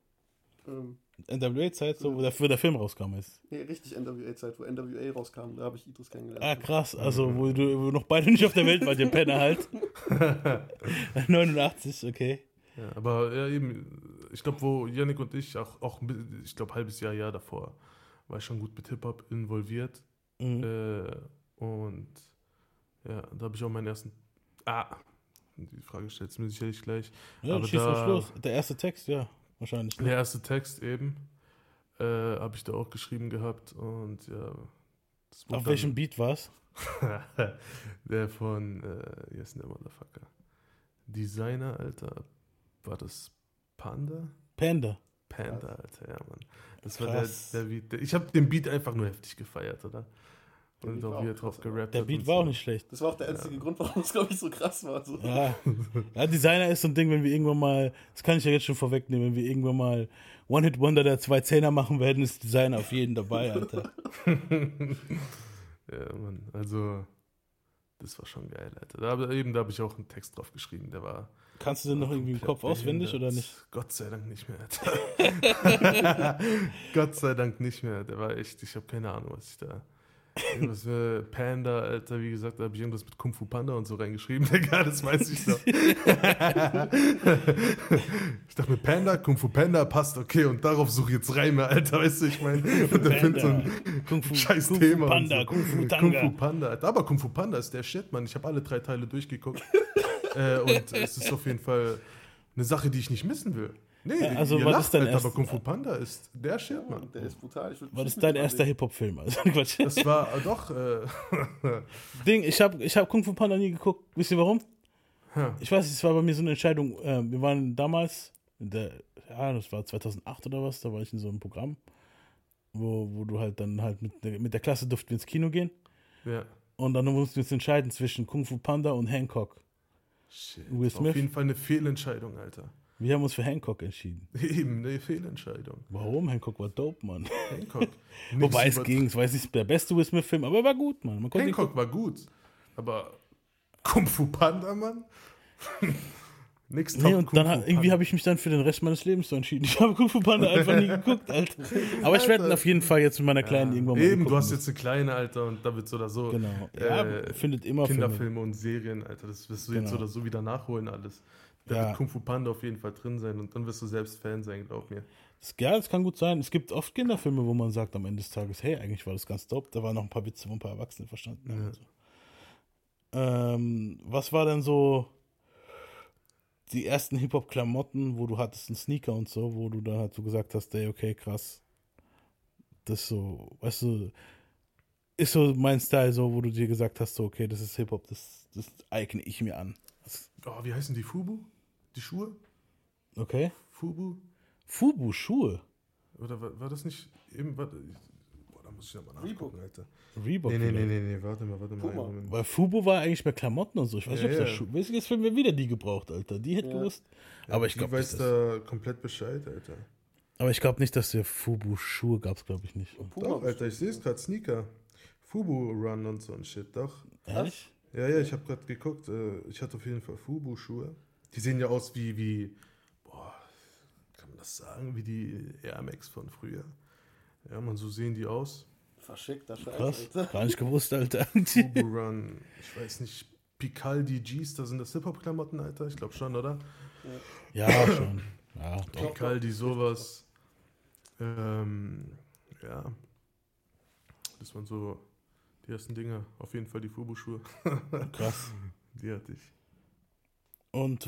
Ähm, NWA-Zeit, so, wo der, wo der Film rauskam ist. nee, richtig NWA-Zeit, wo NWA rauskam, da habe ich Idris kennengelernt. Ah, krass. Also, wo du wo noch beide nicht auf der Welt wart, ihr Penner halt. [LAUGHS] 89, okay. Ja, aber ja, eben, ich glaube, wo Yannick und ich auch, auch ich glaube, halbes Jahr, Jahr davor, war ich schon gut mit Hip-Hop involviert. Mhm. Äh, und ja, da habe ich auch meinen ersten. Ah, die Frage stellt mir sicherlich gleich. Ja, aber schieß da- was los. Der erste Text, ja, wahrscheinlich. Der Ne? erste Text eben äh, habe ich da auch geschrieben gehabt und ja. Auf welchem Beat war's? [LAUGHS] der von, äh, yes, der Motherfucker. Designer, Alter. War das Panda? Panda. Panda, Alter, ja, Mann. Das war der, Krass. der Beat. Der, ich habe den Beat einfach nur heftig gefeiert, oder? Der Und Beat auch war wie auch er drauf gerappt Der Beat war so. auch nicht schlecht. Das war auch der einzige Grund, warum es, glaube ich, so krass war. So. Ja. [LAUGHS] ja, Designer ist so ein Ding, wenn wir irgendwann mal, das kann ich ja jetzt schon vorwegnehmen, wenn wir irgendwann mal One-Hit-Wonder der zwei Zehner machen werden, ist Designer auf jeden dabei, Alter. [LAUGHS] Ja, Mann. Also, das war schon geil, Alter. Da, hab- eben, da habe ich auch einen Text drauf geschrieben, der war. Kannst du den noch irgendwie im Kopf auswendig oder nicht? Gott sei Dank nicht mehr, Alter. [LAUGHS] Gott sei Dank nicht mehr. Der war echt, ich habe keine Ahnung, was ich da. Irgendwas für Panda, Alter, wie gesagt, da habe ich irgendwas mit Kung Fu Panda und so reingeschrieben. [LAUGHS] Digga, das weiß ich noch. [LAUGHS] ich dachte mir, Panda, Kung Fu Panda passt, okay, und darauf suche ich jetzt Reime, Alter, weißt du, ich meine, und der findet so ein Kung Fu, scheiß Kung Thema. Fu Panda, so. Kung Fu Kung Tanga. Fu Panda, Alter. aber Kung Fu Panda ist der Shit, Mann. Ich habe alle drei Teile durchgeguckt. äh, und es ist auf jeden Fall eine Sache, die ich nicht missen will. Nee, also ihr war lacht das dein halt, aber Kung Fu Panda ist der Shit, Mann. Der ist brutal. War das dein erster. Hip-Hop-Film? Also. [LAUGHS] Das war äh, doch, äh, [LAUGHS] Ding, ich habe ich hab Kung Fu Panda nie geguckt. Wisst ihr warum? Ja. Ich weiß, es war bei mir so eine Entscheidung. äh, wir waren damals, in der, ja, das war 2008 oder was, da war ich in so einem Programm, wo, wo du halt dann halt mit, der- mit der Klasse durften wir ins Kino gehen. ja. Und dann mussten wir uns entscheiden zwischen Kung Fu Panda und Hancock. Shit. Will Smith? Auf jeden Fall eine Fehlentscheidung, Alter. Wir haben uns für Hancock entschieden. [LAUGHS] Eben, eine Fehlentscheidung. Warum? Hancock war dope, Mann. Hancock. [LAUGHS] Wobei es ging, es war jetzt nicht der beste Will Smith-Film, aber er war gut, Mann. Man Hancock war gut, aber Kung Fu Panda, Mann? [LAUGHS] Nix Nee, und dann Fu ha- irgendwie habe ich mich dann für den Rest meines Lebens so entschieden. Ich habe Kung Fu Panda einfach nie geguckt, Alter. Aber ich werde ihn auf jeden Fall jetzt mit meiner Kleinen irgendwann mal Eben, du hast jetzt eine kleine, Alter, und da wird so oder so. Genau. Ja, äh, findet immer Filme. Kinderfilme und Serien, Alter. Das wirst du jetzt Genau. oder so wieder nachholen, alles. Da Ja. wird Kung Fu Panda auf jeden Fall drin sein und dann wirst du selbst Fan sein, glaub mir. Das, ja, das kann gut sein. Es gibt oft Kinderfilme, wo man sagt am Ende des Tages, hey, eigentlich war das ganz dope. Da waren noch ein paar Witze, wo ein paar Erwachsene verstanden haben. Ja. So. Ähm, was war denn so die ersten Hip-Hop-Klamotten, wo du hattest einen Sneaker und so, wo du dann halt so gesagt hast, ey, okay, krass. Das so, weißt du, ist so mein Style, so, wo du dir gesagt hast, so, okay, das ist Hip-Hop, das, das eigne ich mir an. Oh, wie heißen die Fubu? Die Schuhe? okay? Fubu? Fubu-Schuhe. Oder war, war das nicht eben. Warte, boah, da muss ich nochmal nachgucken, Alter. Reebok. Nee, nee, nee, nee, nee, warte mal, warte mal. Puma. einen. Weil Fubo war eigentlich bei Klamotten und so. Ich weiß nicht, Ja, ob es ja. da Schuhe. Weißt du, jetzt werden wir wieder die gebraucht, Alter. Die hätte Ja. gewusst. Aber ich Die glaube weiß nicht. da komplett Bescheid, Alter. aber ich glaube nicht, dass der Fubu Schuhe gab es, glaube ich nicht. Puma Doch, Alter, ich sehe es gerade, Sneaker. Fubu Run und so ein Shit, doch. Ehrlich? Ja, ja, ich habe gerade geguckt. Äh, ich hatte auf jeden Fall Fubu-Schuhe. Die sehen ja aus wie, wie, boah, kann man das sagen, wie die Air Max von früher. Ja, man, so sehen die aus. Verschickter Scheiß, Krass. Alter. Gar nicht gewusst, Alter. [LAUGHS] Fubu [LAUGHS] Run, ich weiß nicht, Picaldi G's, da sind das Hip-Hop-Klamotten, Alter. Ich glaube schon, oder? ja, schon. Ja, doch. Picaldi, sowas. Ähm, ja. Das waren so die ersten Dinge. Auf jeden Fall die Fubu-Schuhe. Krass. [LAUGHS] Die hatte ich. Und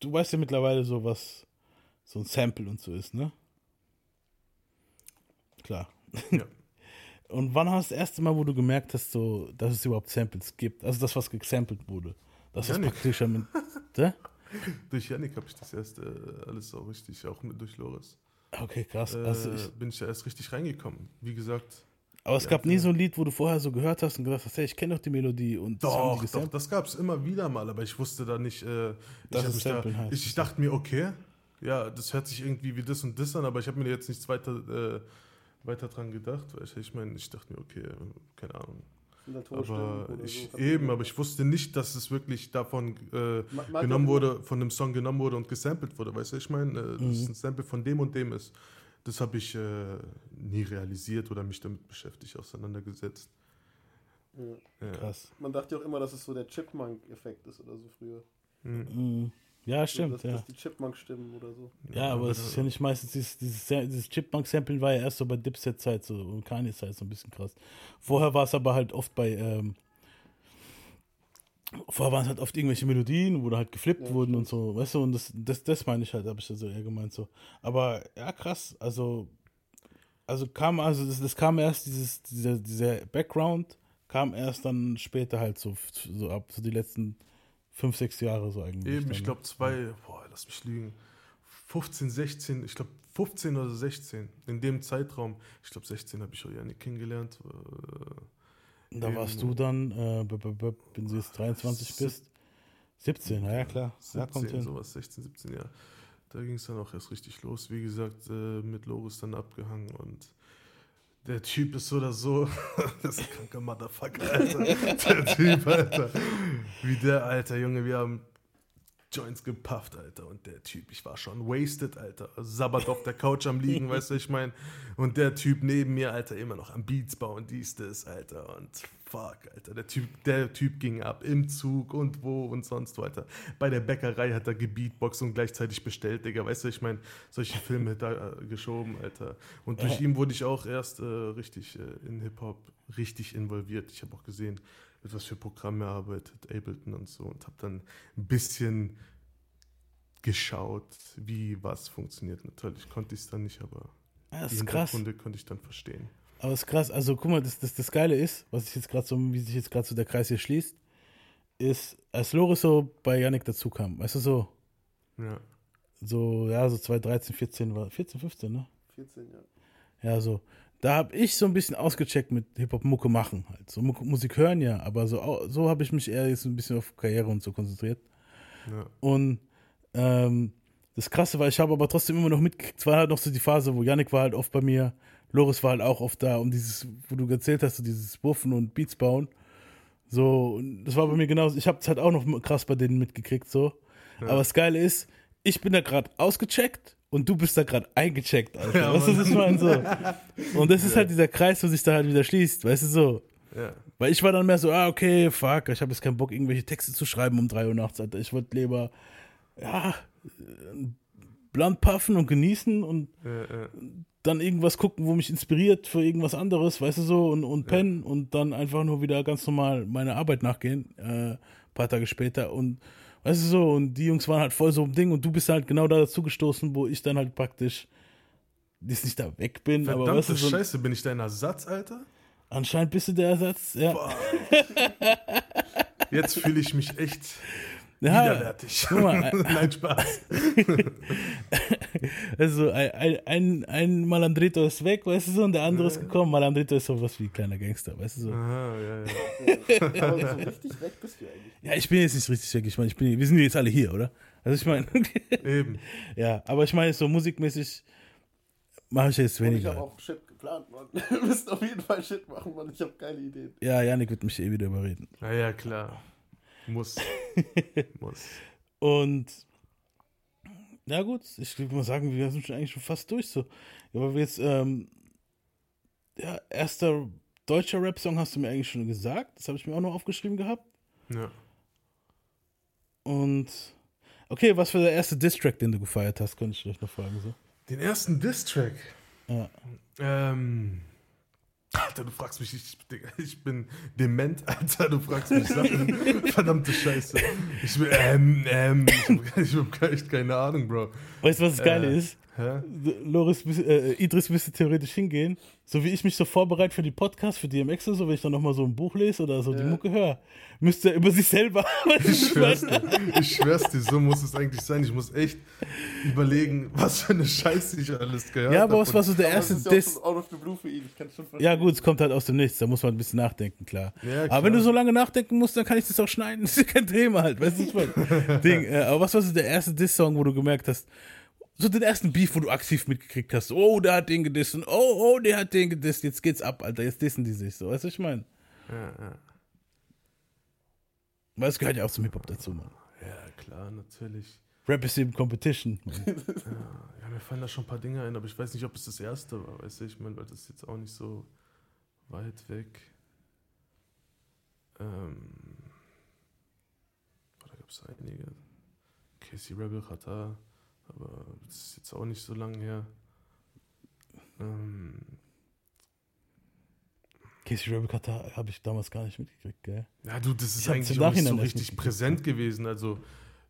du weißt ja mittlerweile so, was so ein Sample und so ist, ne? Klar. Ja. [LAUGHS] Und wann hast du das erste Mal, wo du gemerkt hast, so, dass es überhaupt Samples gibt? Also das, was gesampelt wurde. Das ist praktisch mit. [LAUGHS] Hä? Durch Yannick habe ich das erst äh, alles so richtig, auch mit durch Loris. Okay, krass. Äh, Also ich, bin ich ja erst richtig reingekommen. Wie gesagt, Aber es gab nie so ein Lied, wo du vorher so gehört hast und gedacht hast, hey, ich kenne doch die Melodie und das Doch, doch, gesampelt. das gab es immer wieder mal, aber ich wusste da nicht, äh, ich, es mich da, heißt. ich, ich dachte mir, okay, ja, das hört sich irgendwie wie das und das an, aber ich habe mir jetzt nichts weiter, äh, weiter dran gedacht, weil ich, ich meine, ich dachte mir, okay, keine Ahnung. Aber ich, so. eben, aber ich wusste nicht, dass es wirklich davon äh, genommen ja- wurde, von dem Song genommen wurde und gesampelt wurde. Weißt du, ich meine, äh, dass es ein Sample von dem und dem ist. Das habe ich äh, nie realisiert oder mich damit beschäftigt, auseinandergesetzt. Ja. Ja. Krass. Man dachte ja auch immer, dass es so der Chipmunk-Effekt ist oder so früher. Mhm. Ja, So, stimmt, dass, ja. dass die Chipmunk-Stimmen oder so. Ja, aber es ist ja nicht meistens, dieses, dieses, dieses Chipmunk-Sampling war ja erst so bei Dipset-Zeit so, und Kanye-Zeit so ein bisschen krass. Vorher war es aber halt oft bei, ähm, vorher waren es halt oft irgendwelche Melodien, wo da halt geflippt Ja, wurden und so, weißt du, und das, das, das meine ich halt, habe ich da so eher gemeint so. Aber ja, krass, also, also kam, also das, das kam erst, dieses, dieser, dieser Background kam erst dann später halt so, so ab, so die letzten fünf, sechs Jahre so eigentlich. Eben, dann, ich glaube zwei, boah, lass mich lügen, 15, 16, ich glaube 15 oder 16, in dem Zeitraum, ich glaube 16 habe ich auch Janik kennengelernt. Äh, Da warst du dann, äh, wenn du jetzt 23 bist, 17, na ja klar. ja, 17, kommt hin. sowas, 16, 17, ja. Da ging es dann auch erst richtig los. Wie gesagt, äh, mit Loris dann abgehangen und der Typ ist so oder so, [LAUGHS] das ist ein kranker Motherfucker, Alter. der Typ, Alter. Wie der, Alter, Junge, wir haben Joints gepufft, Alter. Und der Typ, ich war schon wasted, Alter. Sabbat auf der Couch am Liegen, weißt du, ich meine. Und der Typ neben mir, Alter, immer noch am Beats bauen, dies, das, Alter. Und fuck, Alter. Der Typ, der Typ ging ab im Zug und wo und sonst weiter. Bei der Bäckerei hat er gebeatboxt und gleichzeitig bestellt, Digga. Weißt du, ich meine, solche Filme da äh, geschoben, Alter. Und durch [LAUGHS] ihn wurde ich auch erst äh, richtig äh, in Hip-Hop richtig involviert. Ich habe auch gesehen, mit was für Programme er arbeitet, Ableton und so. Und habe dann ein bisschen geschaut, wie was funktioniert. Natürlich konnte ich es dann nicht, aber Ja, das die ist krass. Hintergründe konnte ich dann verstehen. Aber das ist krass. Also guck mal, das, das, das Geile ist, was ich jetzt gerade so, wie sich jetzt gerade so der Kreis hier schließt, ist, als Loris so bei Yannick dazu kam, weißt du, so, Ja. so, ja, so 2013, 14 war, 14, 15, ne? 14, ja. Ja, so. Da habe ich so ein bisschen ausgecheckt mit Hip-Hop-Mucke machen halt. So Musik hören ja, aber so, so habe ich mich eher jetzt ein bisschen auf Karriere und so konzentriert. Ja. Und ähm, das Krasse war, ich habe aber trotzdem immer noch mitgekriegt, es war halt noch so die Phase, wo Yannick war halt oft bei mir, Loris war halt auch oft da, um dieses, wo du erzählt hast, so dieses Buffen und Beats bauen. So, das war bei mir genauso. Ich habe es halt auch noch krass bei denen mitgekriegt, so. Aber das Geile ist, ich bin da gerade ausgecheckt und du bist da gerade eingecheckt, Alter. Ja, weißt du, was ich meine? So. Und das ist halt dieser Kreis, wo sich da halt wieder schließt, weißt du so. Ja. Weil ich war dann mehr so, ah, okay, fuck, ich habe jetzt keinen Bock, irgendwelche Texte zu schreiben um 3 Uhr nachts, Alter. Ich wollte lieber, ja, blunt puffen und genießen und ja. dann irgendwas gucken, wo mich inspiriert für irgendwas anderes, weißt du so, und, und pennen und dann einfach nur wieder ganz normal meiner Arbeit nachgehen, äh, paar Tage später und weißt du so, und die Jungs waren halt voll so im Ding und du bist halt genau da dazu gestoßen, wo ich dann halt praktisch jetzt nicht da weg bin, aber weißt Verdammte du, so, Scheiße, bin ich dein Ersatz, Alter? anscheinend bist du der Ersatz, ja. Jetzt fühle ich mich echt ja widerwärtig. guck mal, [LAUGHS] äh, Nein, Spaß. [LAUGHS] Also ein, ein, ein, Malandrito ist weg, weißt du so, und der andere ist gekommen. Malandrito ist sowas wie ein kleiner Gangster, weißt du so. Aha, ja, ja. [LAUGHS] Aber so richtig weg bist du eigentlich. Ja, ich bin jetzt nicht richtig weg. Ich meine, ich bin, wir sind jetzt alle hier, oder? Also ich meine, Eben. ja, aber ich meine, so musikmäßig mache ich jetzt Und ich weniger. habe auch Shit geplant, Mann. Wir müssen auf jeden Fall Shit machen, Mann. Ich habe geile Ideen. Ja, Janik wird mich eh wieder überreden. Na ja, klar. Muss. [LAUGHS] Muss. Und ja gut, ich würde mal sagen, wir sind schon eigentlich schon fast durch so. Aber jetzt, ähm, ja, erster deutscher Rap-Song hast du mir eigentlich schon gesagt. Das habe ich mir auch noch aufgeschrieben gehabt. Ja. Und okay, was für der erste Distrack, den du gefeiert hast, könnte ich vielleicht noch fragen. So. Den ersten Diss-Track. Ja. Ähm. Alter, du fragst mich, ich, ich bin dement, Alter, du fragst mich Sachen. [LAUGHS] Verdammte Scheiße. Ich bin, ähm, ähm, ich hab, [LAUGHS] ich hab echt keine Ahnung, Bro. Weißt du, was das Geile Äh. ist? Hä? Loris, müß- äh, Idris müsste theoretisch hingehen, so wie ich mich so vorbereite für die Podcasts, für DMX und so, wenn ich dann nochmal so ein Buch lese oder so die Mucke höre, müsste er über sich selber [LAUGHS] Ich schwör's dir, ich schwör's dir, so muss es eigentlich sein. Ich muss echt überlegen, was für eine Scheiße ich alles gehört Ja, aber was war so der erste das ist ja auch Diss? schon out of the blue für ihn. Ich kann schon verstehen. Ja, gut, es kommt halt aus dem Nichts, da muss man ein bisschen nachdenken, klar. Ja, Aber wenn klar. du so lange nachdenken musst, dann kann ich das auch schneiden. [LAUGHS] Das ist ja kein Thema halt, weißt du, was ich meine? [LAUGHS] Ding. Äh, aber was war so der erste Diss-Song, wo du gemerkt hast, so den ersten Beef, wo du aktiv mitgekriegt hast, oh, der hat den gedisst und oh, oh, der hat den gedisst, jetzt geht's ab, Alter, jetzt dissen die sich so, weißt du, ich meine? Ja, ja. Weil es gehört ja auch zum Hip-Hop dazu, Mann. ja, klar, natürlich. Rap ist eben Competition. Mann. [LAUGHS] Ja, mir fallen da schon ein paar Dinge ein, aber ich weiß nicht, ob es das erste war, weißt du, ich meine, weil das ist jetzt auch nicht so weit weg. Ähm, da gab es einige. Casey Rebel Qatar, aber das ist jetzt auch nicht so lange her. Ähm, Casey Rebel Qatar habe ich damals gar nicht mitgekriegt, gell? ja, du, das Ich ist hab's eigentlich auch nicht so richtig präsent gewesen. Also,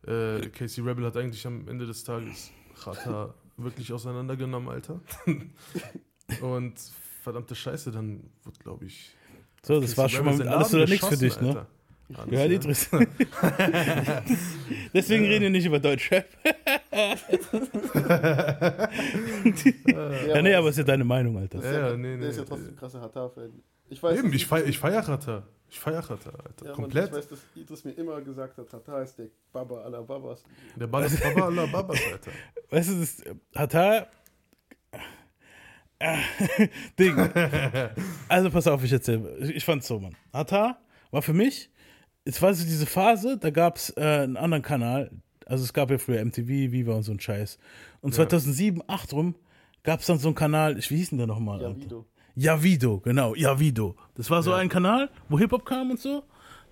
äh, Casey Rebel hat eigentlich am Ende des Tages Qatar wirklich auseinandergenommen, Alter. [LAUGHS] Und verdammte Scheiße, dann wird, glaube ich. So, das Casey war schon Rebel mal alles oder nichts für dich, ne? Alter. Alles, Gehört ja. Idris. [LAUGHS] Deswegen reden wir nicht über Deutschrap. [LAUGHS] [LAUGHS] ja, nee, aber ist ja deine Meinung, Alter. Ja, Ja, nee, der nee. ist ja trotzdem ein krasser Hatar-Fan. Ich weiß, Eben, ich feier, ich feier Qatar. Ich feier Qatar, Alter. Ja, Mann, Komplett. Ich weiß, dass Idris mir immer gesagt hat, Hatar ist der Baba aller Babas. Der Ball ist Baba Allah Babas, Alter. [LAUGHS] Weißt du, das Hatar. Äh, [LAUGHS] Ding. Also pass auf, ich erzähle. Ich, ich fand's so, Mann. Hatar war für mich, es war so diese Phase, da gab's äh, einen anderen Kanal. Also es gab ja früher MTV, Viva und so ein Scheiß. Und 2007, 2008 rum, gab's dann so einen Kanal, ich, wie hieß denn der nochmal? Ja, Alter? Vido. Javido, genau, Javido. Das war so Ja. ein Kanal, wo Hip-Hop kam und so.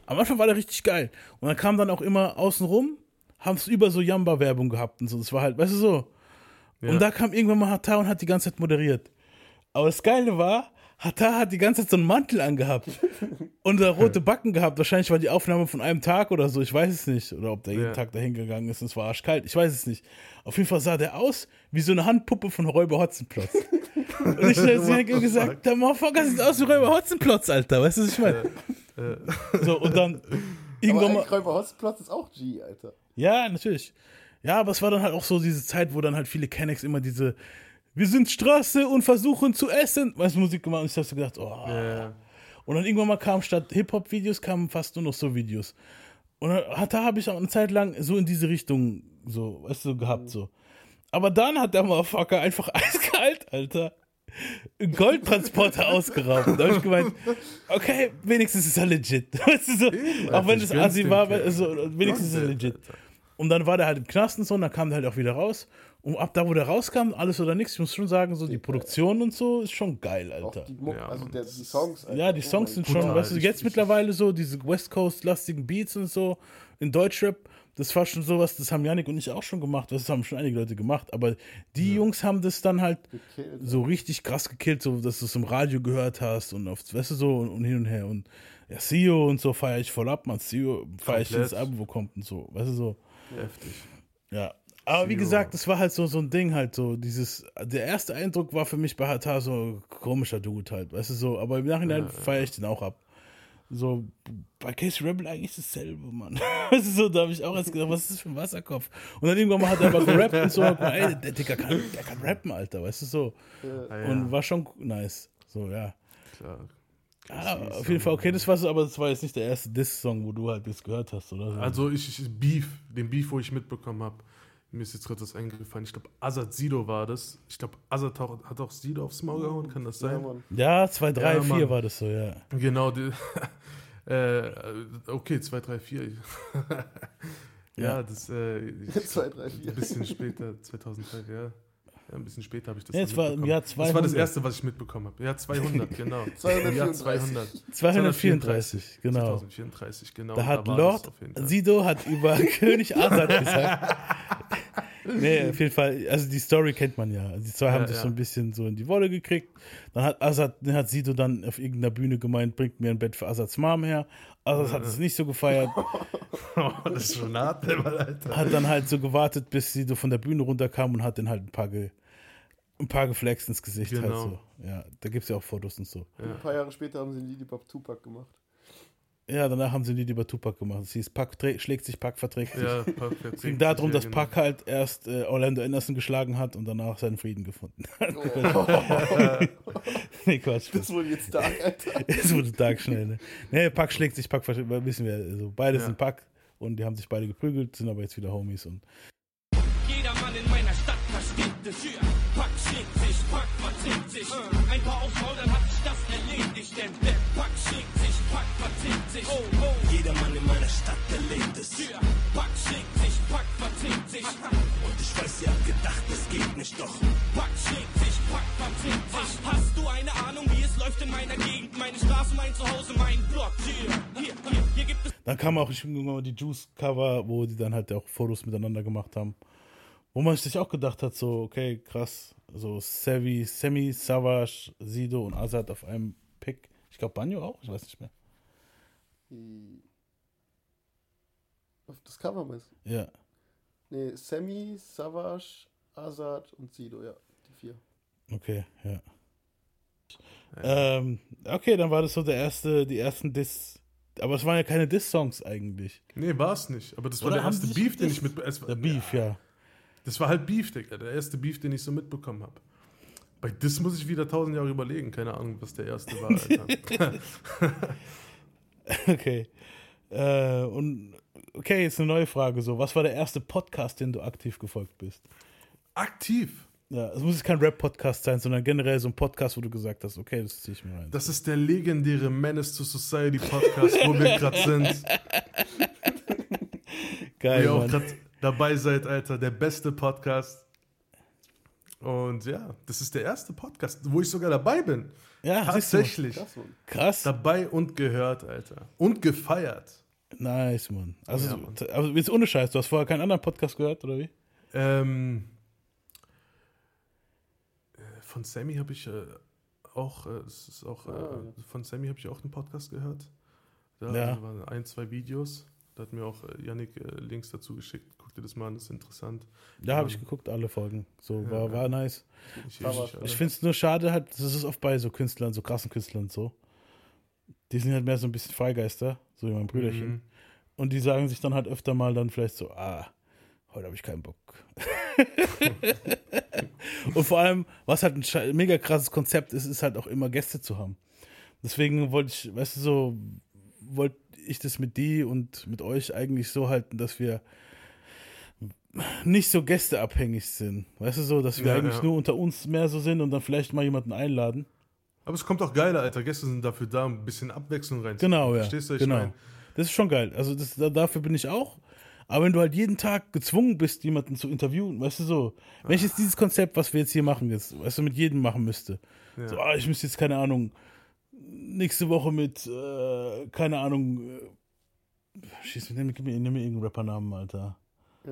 Am Anfang war der richtig geil. Und dann kam dann auch immer außenrum, haben es über so Jamba-Werbung gehabt und so. Das war halt, weißt du so. Ja. Und da kam irgendwann mal Hatar und hat die ganze Zeit moderiert. Aber das Geile war, Hatar hat die ganze Zeit so einen Mantel angehabt [LAUGHS] und da rote Backen gehabt. Wahrscheinlich war die Aufnahme von einem Tag oder so, ich weiß es nicht. Oder ob der jeden Ja. Tag dahin gegangen ist und es war arschkalt, ich weiß es nicht. Auf jeden Fall sah der aus wie so eine Handpuppe von Räuber Hotzenplotz. [LAUGHS] und ich habe gesagt, der Motherfucker sieht aus wie Räuber Hotzenplotz, Alter. Weißt du, was ich meine? So, und dann irgendwann mal. Räuber Hotzenplatz ist auch G, Alter. Ja, natürlich. Ja, aber es war dann halt auch so diese Zeit, wo dann halt viele Kennex immer diese Wir sind Straße und versuchen zu essen, weißt du, Musik gemacht und ich hab so gedacht, oh. Ja. Und dann irgendwann mal kam statt Hip-Hop-Videos kamen fast nur noch so Videos. Und da habe ich auch eine Zeit lang so in diese Richtung so, weißt du, gehabt so. Aber dann hat der Motherfucker einfach [LAUGHS] eiskalt, Alter, einen Goldtransporter [LAUGHS] ausgeraubt. Da habe ich gemeint, okay, wenigstens ist er legit. [LAUGHS] Weißt du, so, auch wenn es Asi war, Kerl. also, wenigstens ist er legit. Und dann war der halt im Knast und so, und dann kam der halt auch wieder raus. Und ab da, wo der rauskam, alles oder nichts, ich muss schon sagen, so die Produktion und so ist schon geil, Auch Alter. die, Muck, Ja, also der, die Songs. Alter. Ja, die Oh Songs sind schon, Brutal, weißt du, jetzt ich- mittlerweile so, diese West Coast-lastigen Beats und so in Deutschrap, das war schon sowas, das haben Janik und ich auch schon gemacht, das haben schon einige Leute gemacht, aber die Jungs haben das dann halt Gekillt. so richtig krass gekillt, so dass du es im Radio gehört hast und auf, weißt du, so und, und hin und her und ja, CEO und so feiere ich voll ab, man, CEO feiere ich jedes Album, wo kommt und so, weißt du, so. Heftig. Ja. Aber wie gesagt, das war halt so, so ein Ding halt so, dieses, der erste Eindruck war für mich bei Hatar so komischer Dude halt, weißt du so, aber im Nachhinein feiere ich den auch ab. So, bei Casey Rebel eigentlich dasselbe, Mann. [LAUGHS] Weißt du so, da habe ich auch erst gedacht, was ist das für ein Wasserkopf? Und dann irgendwann mal hat er aber gerappt und so, und, ey, der Digga kann, der kann rappen, Alter, weißt du so. Ja, Und war schon nice. So, ja. klar. Ah, auf jeden Fall, okay, das war so, aber das war jetzt nicht der erste Diss-Song, wo du halt das gehört hast, oder so. Also ich, ich Beef, den Beef, wo ich mitbekommen habe, mir ist jetzt gerade das eingefallen. Ich glaube, Azad Sido war das. Ich glaube, Azad hat auch Sido aufs Maul gehauen, kann das sein? Ja, 2, 3, Ja, 4 Mann. war das so, ja. Genau, die, [LAUGHS] äh, okay, 2, 3, 4. Ja. Das äh, ich- [LAUGHS] Zwei, drei, vier. ein bisschen später, 2003, ja. ja. Ein bisschen später habe ich das Ja, war im mitbekommen. Jahr Das war das 200. erste, was ich mitbekommen habe. Ja, 200, [LAUGHS] genau. Im Jahr 200. 234, genau. 2034, genau. Da hat war Lord. Sido hat über König Azad gesagt. Nee, auf jeden Fall, also die Story kennt man ja. Die zwei haben Ja, sich ja. so ein bisschen so in die Wolle gekriegt. Dann hat Azad, dann hat Sido dann auf irgendeiner Bühne gemeint, bringt mir ein Bett für Azads Mom her. Azad hat es nicht so gefeiert, [LAUGHS] Oh, das ist schon hart, Alter. hat dann halt so gewartet, bis Sido von der Bühne runterkam und hat den halt ein paar ge ein paar geflext ins Gesicht halt Genau. so. Ja, da gibt es ja auch Fotos und so. Ein paar Jahre später haben sie einen Lili Bob Tupac gemacht. Ja, danach haben sie ein Lied über Tupac gemacht. Es hieß Pac schlägt sich, Pac verträgt sich. Ja, Pac verträgt Es ging sich, darum, ja, dass genau. Pac halt erst äh, Orlando Anderson geschlagen hat und danach seinen Frieden gefunden hat. [LAUGHS] nee, Quatsch. Das wurde jetzt Dark, Alter. [LAUGHS] Es wurde dark schnell, ne? Nee, Pac schlägt sich, Pac verträgt, wissen wir, also beide Ja. sind Pac und die haben sich beide geprügelt, sind aber jetzt wieder Homies und Jeder Mann in meiner Stadt versteht es. Pack schlägt sich, Pack verträgt sich. Ein paar aufs Maul, dann hat Verträgt sich. Oh, oh. Jeder Mann in meiner Stadt erlebt es. Pack schlägt sich, Pack verträgt sich. Und ich weiß, ihr habt gedacht, es geht nicht doch. Pack schlägt sich, Pack verträgt sich. Hast du eine Ahnung, wie es läuft in meiner Gegend? Meine Straße, mein Zuhause, mein Block. Hier, hier, hier, hier gibt es dann kam auch ich mal die Juice-Cover, wo die dann halt auch Fotos miteinander gemacht haben. Wo man sich auch gedacht hat, so, okay, krass, so Sevi, Semi, Savage, Sido und Azad auf einem Pick. Ich glaube Banjo auch, ich weiß nicht mehr. Die- Auf das Cover meinst du? Ja. Nee, Sammy, Savage, Azad und Sido, ja. Die vier. Okay, ja. Ähm, okay, dann war das so der erste, die ersten Diss. Aber es waren ja keine Diss-Songs eigentlich. Nee, war es nicht. Aber das war Oder der haben erste Beef, den ich gedisst? mit. Es, war- Der Beef, ja. Das war halt Beef, Digga. Der erste Beef, den ich so mitbekommen habe. Bei Diss muss ich wieder tausend Jahre überlegen. Keine Ahnung, was der erste war, [LAUGHS] Alter. [LAUGHS] [LAUGHS] Okay. Äh, und okay, jetzt eine neue Frage. So, was war der erste Podcast, den du aktiv gefolgt bist? Aktiv. Ja, es muss jetzt kein Rap-Podcast sein, sondern generell so ein Podcast, wo du gesagt hast, okay, das ziehe ich mir rein. Das ist der legendäre Menace to Society Podcast, wo wir gerade sind. [LAUGHS] Wo Geil, ihr auch gerade dabei seid, Alter. Der beste Podcast. Und ja, das ist der erste Podcast, wo ich sogar dabei bin. Ja. Tatsächlich. Krass. Dabei und gehört, Alter. Und gefeiert. Nice, Mann. Also, Ja, Mann. also jetzt ohne Scheiß, du hast vorher keinen anderen Podcast gehört, oder wie? Ähm, äh, von Sammy habe ich äh, auch, äh, es ist auch äh, Ah. von Sammy habe ich auch einen Podcast gehört. Da Ja. waren ein, zwei Videos. Da hat mir auch äh, Yannick äh, Links dazu geschickt. Guck dir das mal an, das ist interessant. Ja, habe Ähm, ich geguckt, alle Folgen. So, war, ja. war nice. Ich, ich, Ich finde es nur schade, halt, das ist oft bei so Künstlern, so krassen Künstlern so. Die sind halt mehr so ein bisschen Freigeister, so wie mein Brüderchen. Mhm. Und die sagen sich dann halt öfter mal dann vielleicht so, ah, heute habe ich keinen Bock. [LAUGHS] und vor allem, was halt ein mega krasses Konzept ist, ist halt auch immer Gäste zu haben. Deswegen wollte ich, weißt du, so, wollte ich das mit die und mit euch eigentlich so halten, dass wir nicht so gästeabhängig sind. Weißt du so, dass wir Ja, eigentlich ja. nur unter uns mehr so sind und dann vielleicht mal jemanden einladen. Aber es kommt auch geiler, Alter. Gäste sind dafür da, ein bisschen Abwechslung reinzubringen. Genau, ja. Verstehst du, genau. ich meine? Das ist schon geil. Also das, da, dafür bin ich auch. Aber wenn du halt jeden Tag gezwungen bist, jemanden zu interviewen, weißt du so, jetzt dieses Konzept, was wir jetzt hier machen, jetzt, weißt du, mit jedem machen müsste. Ja. So, ah, ich müsste jetzt, keine Ahnung, nächste Woche mit, äh, keine Ahnung, äh, schieß, nimm, mir, nimm mir irgendeinen Rappernamen, Alter. Äh,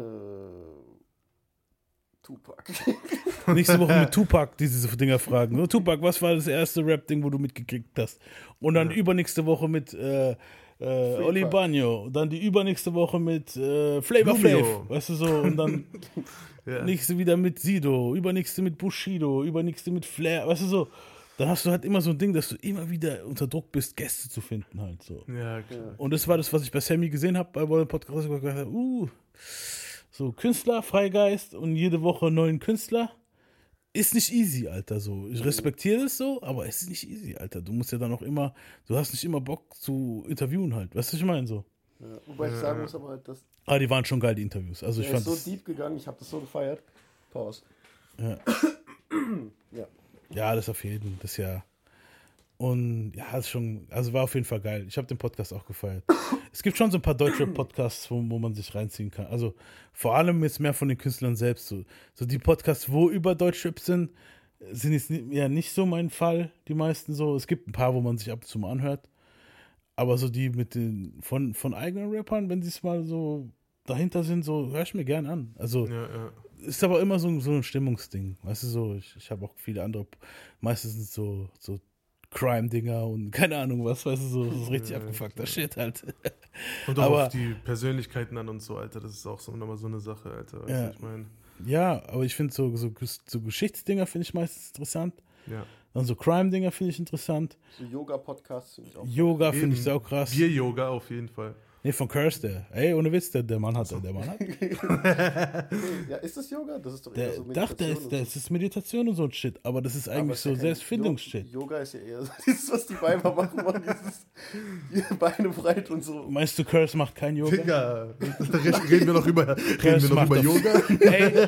Tupac. [LAUGHS] Nächste Woche mit Tupac diese Dinger fragen. So, Tupac, was war das erste Rap-Ding, wo du mitgekriegt hast? Und dann übernächste Woche mit äh, äh, Oli. Bagno. Dann die übernächste Woche mit äh, Flavor. Flav. Weißt du so? Und dann [LAUGHS] Ja. nächste wieder mit Sido. Übernächste mit Bushido. Übernächste mit Flair. Weißt du so? Dann hast du halt immer so ein Ding, dass du immer wieder unter Druck bist, Gäste zu finden halt so. Ja, klar. Und das war das, was ich bei Sammy gesehen habe bei Wollen Podcast. Ich gedacht habe, uh, so Künstler, Freigeist und jede Woche neuen Künstler. Ist nicht easy, Alter. So. Ich respektiere das so, aber es ist nicht easy, Alter. Du musst ja dann auch immer, du hast nicht immer Bock zu interviewen halt. Weißt du, was ich meine? So. Ja, wobei ich sagen muss, aber halt, das Aber die waren schon geil, die Interviews. Also ich ist fand so deep gegangen, ich habe das so gefeiert. Pause. ja. Ja, das auf jeden. Das ja. Und ja, ist schon, also war auf jeden Fall geil. Ich habe den Podcast auch gefeiert. Es gibt schon so ein paar deutsche Podcasts, wo, wo man sich reinziehen kann. Also vor allem jetzt mehr von den Künstlern selbst. So, so die Podcasts, wo über Deutschrap sind, sind jetzt ni- ja nicht so mein Fall, die meisten so. Es gibt ein paar, wo man sich ab und zu mal anhört. Aber so die mit den, von, von eigenen Rappern, wenn sie es mal so dahinter sind, so höre ich mir gern an. Also Ja, ja. ist aber immer so, so ein Stimmungsding. Weißt du, so, ich, ich habe auch viele andere, meistens sind so, so Crime-Dinger und keine Ahnung was, weißt du, so, so richtig Ja, abgefuckter Shit halt. Und auch Aber- auf die Persönlichkeiten an und so, Alter. Das ist auch so nochmal so eine Sache, Alter. Weißt Ja. du, ich meine. Ja, aber ich finde so, so, so Geschichtsdinger finde ich meistens interessant. Ja. Dann so Crime-Dinger finde ich interessant. So Yoga-Podcasts finde ich auch. Yoga finde ich sau krass. Bier-Yoga auf jeden Fall. Nee, von Curse der. Ey, ohne Witz, der, der Mann hat, der Mann hat. [LAUGHS] Ja, ist das Yoga? Das ist doch Der, eher so ist, und der ist, das ist Meditation und so ein Shit, aber das ist eigentlich so ja Selbstfindungsshit. Yo- Yoga ist ja eher so [LAUGHS] dieses, was die Weiber machen, man, dieses die Beine breit und so. Meinst du, Curse macht kein Yoga? Digga, reden wir noch über, reden wir noch über doch- Yoga? [LAUGHS] Ey,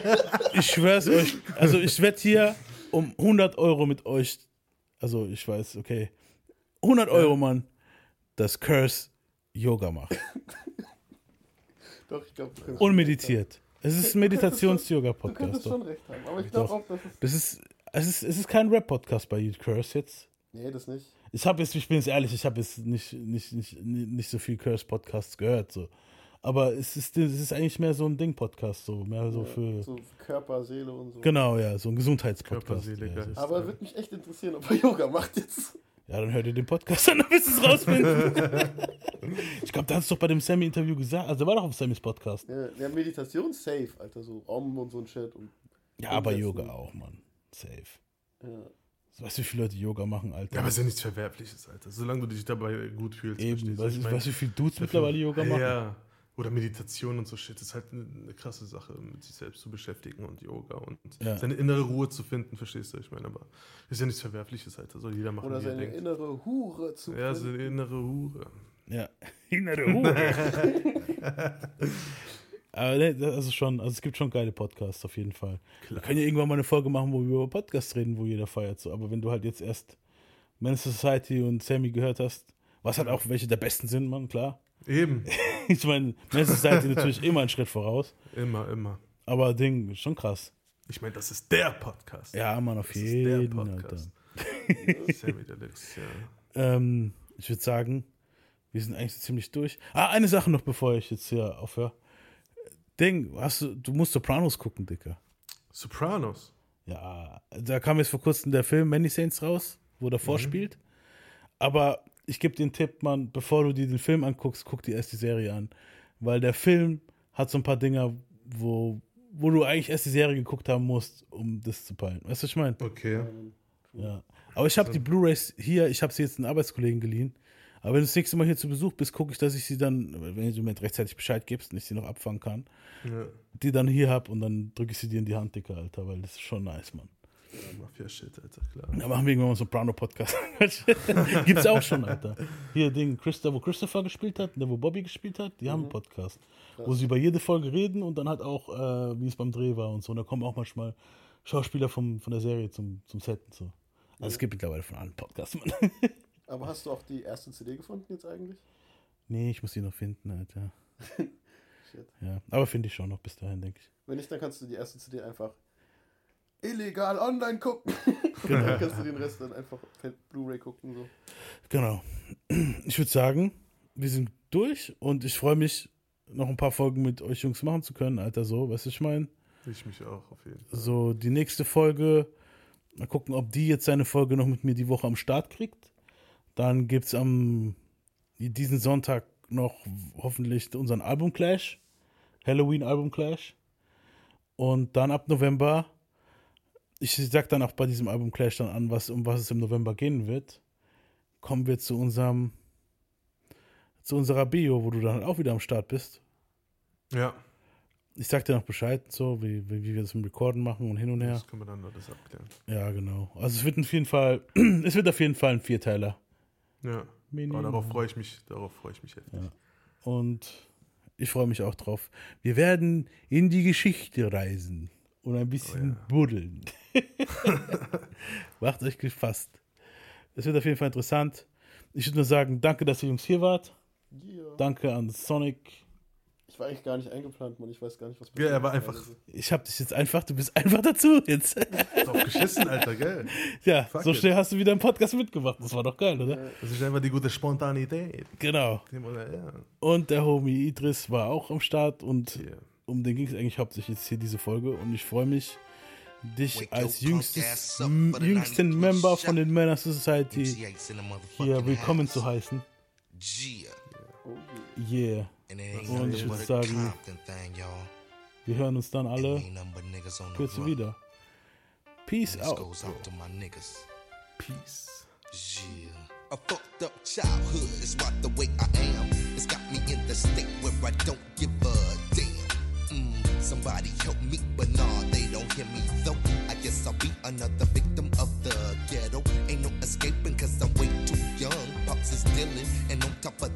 ich schwör's euch. Also ich wette hier um 100 Euro mit euch. Also ich weiß, okay. 100 Euro, Mann, dass Curse Yoga macht. [LAUGHS] Doch, ich glaube, Und meditiert. Es ist ein Du könntest Meditations-Yoga-Podcast. schon recht haben. Aber ich glaube auch, dass es. Das ist, es ist, es ist kein Rap-Podcast bei You Curse jetzt. Nee, das nicht. Ich habe jetzt, ich bin jetzt ehrlich, ich habe jetzt nicht, nicht, nicht, nicht so viel Curse-Podcasts gehört. So. Aber es ist, es ist eigentlich mehr so ein Ding-Podcast, so mehr so für. So Körper, Seele und so. Genau, ja, so ein Gesundheitspodcast. Körper, Seele, ja, Aber würde mich echt interessieren, ob er Yoga macht jetzt. Ja, dann hört ihr den Podcast an, dann wirst du es rausfinden. [LAUGHS] ich glaube, da hast du doch bei dem Sammy-Interview gesagt. Also, der war doch auf Sammys Podcast. Ja, ja, Meditation safe, Alter. So Om und so ein Shit. Und, Ja, aber. Yoga auch, Mann. Safe. ja. Weißt du, wie viele Leute Yoga machen, Alter? Ja, aber es ist ja nichts Verwerfliches, Alter. Solange du dich dabei gut fühlst. Eben, weißt du, mein, weißt du, wie viele Dudes mittlerweile Yoga machen? Ja. Oder Meditation und so Shit. Das ist halt eine, eine krasse Sache, mit sich selbst zu beschäftigen und Yoga und Ja. seine innere Ruhe zu finden, verstehst du? Ich meine, aber ist ja nichts Verwerfliches, Alter. Soll jeder machen, Oder wie er seine denkt. innere Hure zu. Ja, seine innere Hure. Ja. [LAUGHS] Innere Hure. [LAUGHS] Aber ne, das ist schon, also es gibt schon geile Podcasts auf jeden Fall. Wir können ja irgendwann mal eine Folge machen, wo wir über Podcasts reden, wo jeder feiert. So. Aber wenn du halt jetzt erst Men's Society und Sammy gehört hast, was halt auch welche der besten sind, Mann, klar. Eben. [LAUGHS] Ich meine, Men's Society natürlich immer einen Schritt voraus. Immer, immer. Aber Ding, schon krass. Ich meine, das ist der Podcast. Ja, Mann, auf Das ist jeden Fall. Sammy [LAUGHS] Deluxe, ja. Ähm, ich würde sagen, wir sind eigentlich so ziemlich durch. Ah, eine Sache noch, bevor ich jetzt hier aufhöre. Ding, hast du, du musst Sopranos gucken, Dicker. Sopranos. Ja, da kam jetzt vor kurzem der Film Many Saints raus, wo der vorspielt. Aber ich gebe dir einen Tipp, Mann, bevor du dir den Film anguckst, guck dir erst die Serie an. Weil der Film hat so ein paar Dinger, wo, wo du eigentlich erst die Serie geguckt haben musst, um das zu peilen. Weißt du, was ich meine? Okay. Ja. Aber ich habe die Blu-Rays hier, ich habe sie jetzt einen Arbeitskollegen geliehen. Aber wenn du das nächste Mal hier zu Besuch bist, gucke ich, dass ich sie dann, wenn du mir rechtzeitig Bescheid gibst und ich sie noch abfangen kann, Ja. die dann hier hab und dann drücke ich sie dir in die Hand, Dicker, Alter, weil das ist schon nice, Mann. Ja Mafia-Shit, Alter, klar. Da machen wir irgendwann mal so einen Soprano-Podcast. [LAUGHS] Gibt's auch schon, Alter. Hier, Ding, Christa, wo Christopher gespielt hat, der, wo Bobby gespielt hat, die haben einen Podcast. Wo sie über jede Folge reden und dann halt auch, äh, wie es beim Dreh war und so. Und da kommen auch manchmal Schauspieler vom, von der Serie zum, zum Set und so. Also es gibt mittlerweile von allen Podcasts, Mann. [LAUGHS] Aber hast du auch die erste CD gefunden jetzt eigentlich? Nee, ich muss die noch finden, Alter. [LAUGHS] Shit. Ja, aber finde ich schon noch bis dahin, denke ich. Wenn nicht, dann kannst du die erste CD einfach illegal online gucken. [LAUGHS] Genau. dann kannst du den Rest dann einfach Blu-ray gucken. So. Genau. Ich würde sagen, wir sind durch und ich freue mich, noch ein paar Folgen mit euch Jungs machen zu können, Alter, so, weißt du, ich meine? Ich mich auch, auf jeden Fall. So, die nächste Folge, mal gucken, ob die jetzt seine Folge noch mit mir die Woche am Start kriegt. Dann gibt es am diesen Sonntag noch hoffentlich unseren Album Clash, Halloween Album Clash. Und dann ab November, ich sag dann auch bei diesem Album Clash dann an, was, um was es im November gehen wird, kommen wir zu unserem, zu unserer Bio, wo du dann auch wieder am Start bist. Ja, Ich sag dir noch Bescheid, so wie, wie, wie wir das im Recorden machen und hin und her. das können wir dann alles abklären. Ja, genau. Also es wird auf jeden Fall, [CLEARS THROAT] es wird auf jeden Fall ein Vierteiler. Ja, Minimum. aber darauf freue ich mich, darauf freue ich mich heftig. Ja. Und ich freue mich auch drauf. Wir werden in die Geschichte reisen und ein bisschen buddeln. [LAUGHS] [LAUGHS] Macht euch gefasst. Es wird auf jeden Fall interessant. Ich würde nur sagen, danke, dass ihr Jungs hier wart. Yeah. Danke an Sonic. Ich war eigentlich gar nicht eingeplant, Mann. Ich weiß gar nicht, was Ja, er war passiert einfach- ist. Ich habe dich jetzt einfach, du bist einfach dazu jetzt. Drauf geschissen, Alter, gell? [LAUGHS] ja, Fuck so it. schnell hast du wieder einen Podcast mitgemacht. Das war doch geil, oder? Das ist einfach die gute Spontanität. Genau. Ja, Und der Homie Idris war auch am Start und hier. Um den ging es eigentlich hauptsächlich jetzt hier diese Folge und ich freue mich, dich als jüngstes, up jüngsten 90 Member von den Männer Society hier willkommen zu heißen. Yeah. Und ich würde sagen- Compton thing, y'all. Wir hören uns dann alle run. wieder. Peace out. Peace. A fucked up childhood is why the way I am. It's got me in the state where I don't give. Mm, somebody help me, but nah, they don't hear me though. I guess I'll be another victim of the ghetto. Ain't no escaping cause I'm way too young. Pops is dealing, and on top of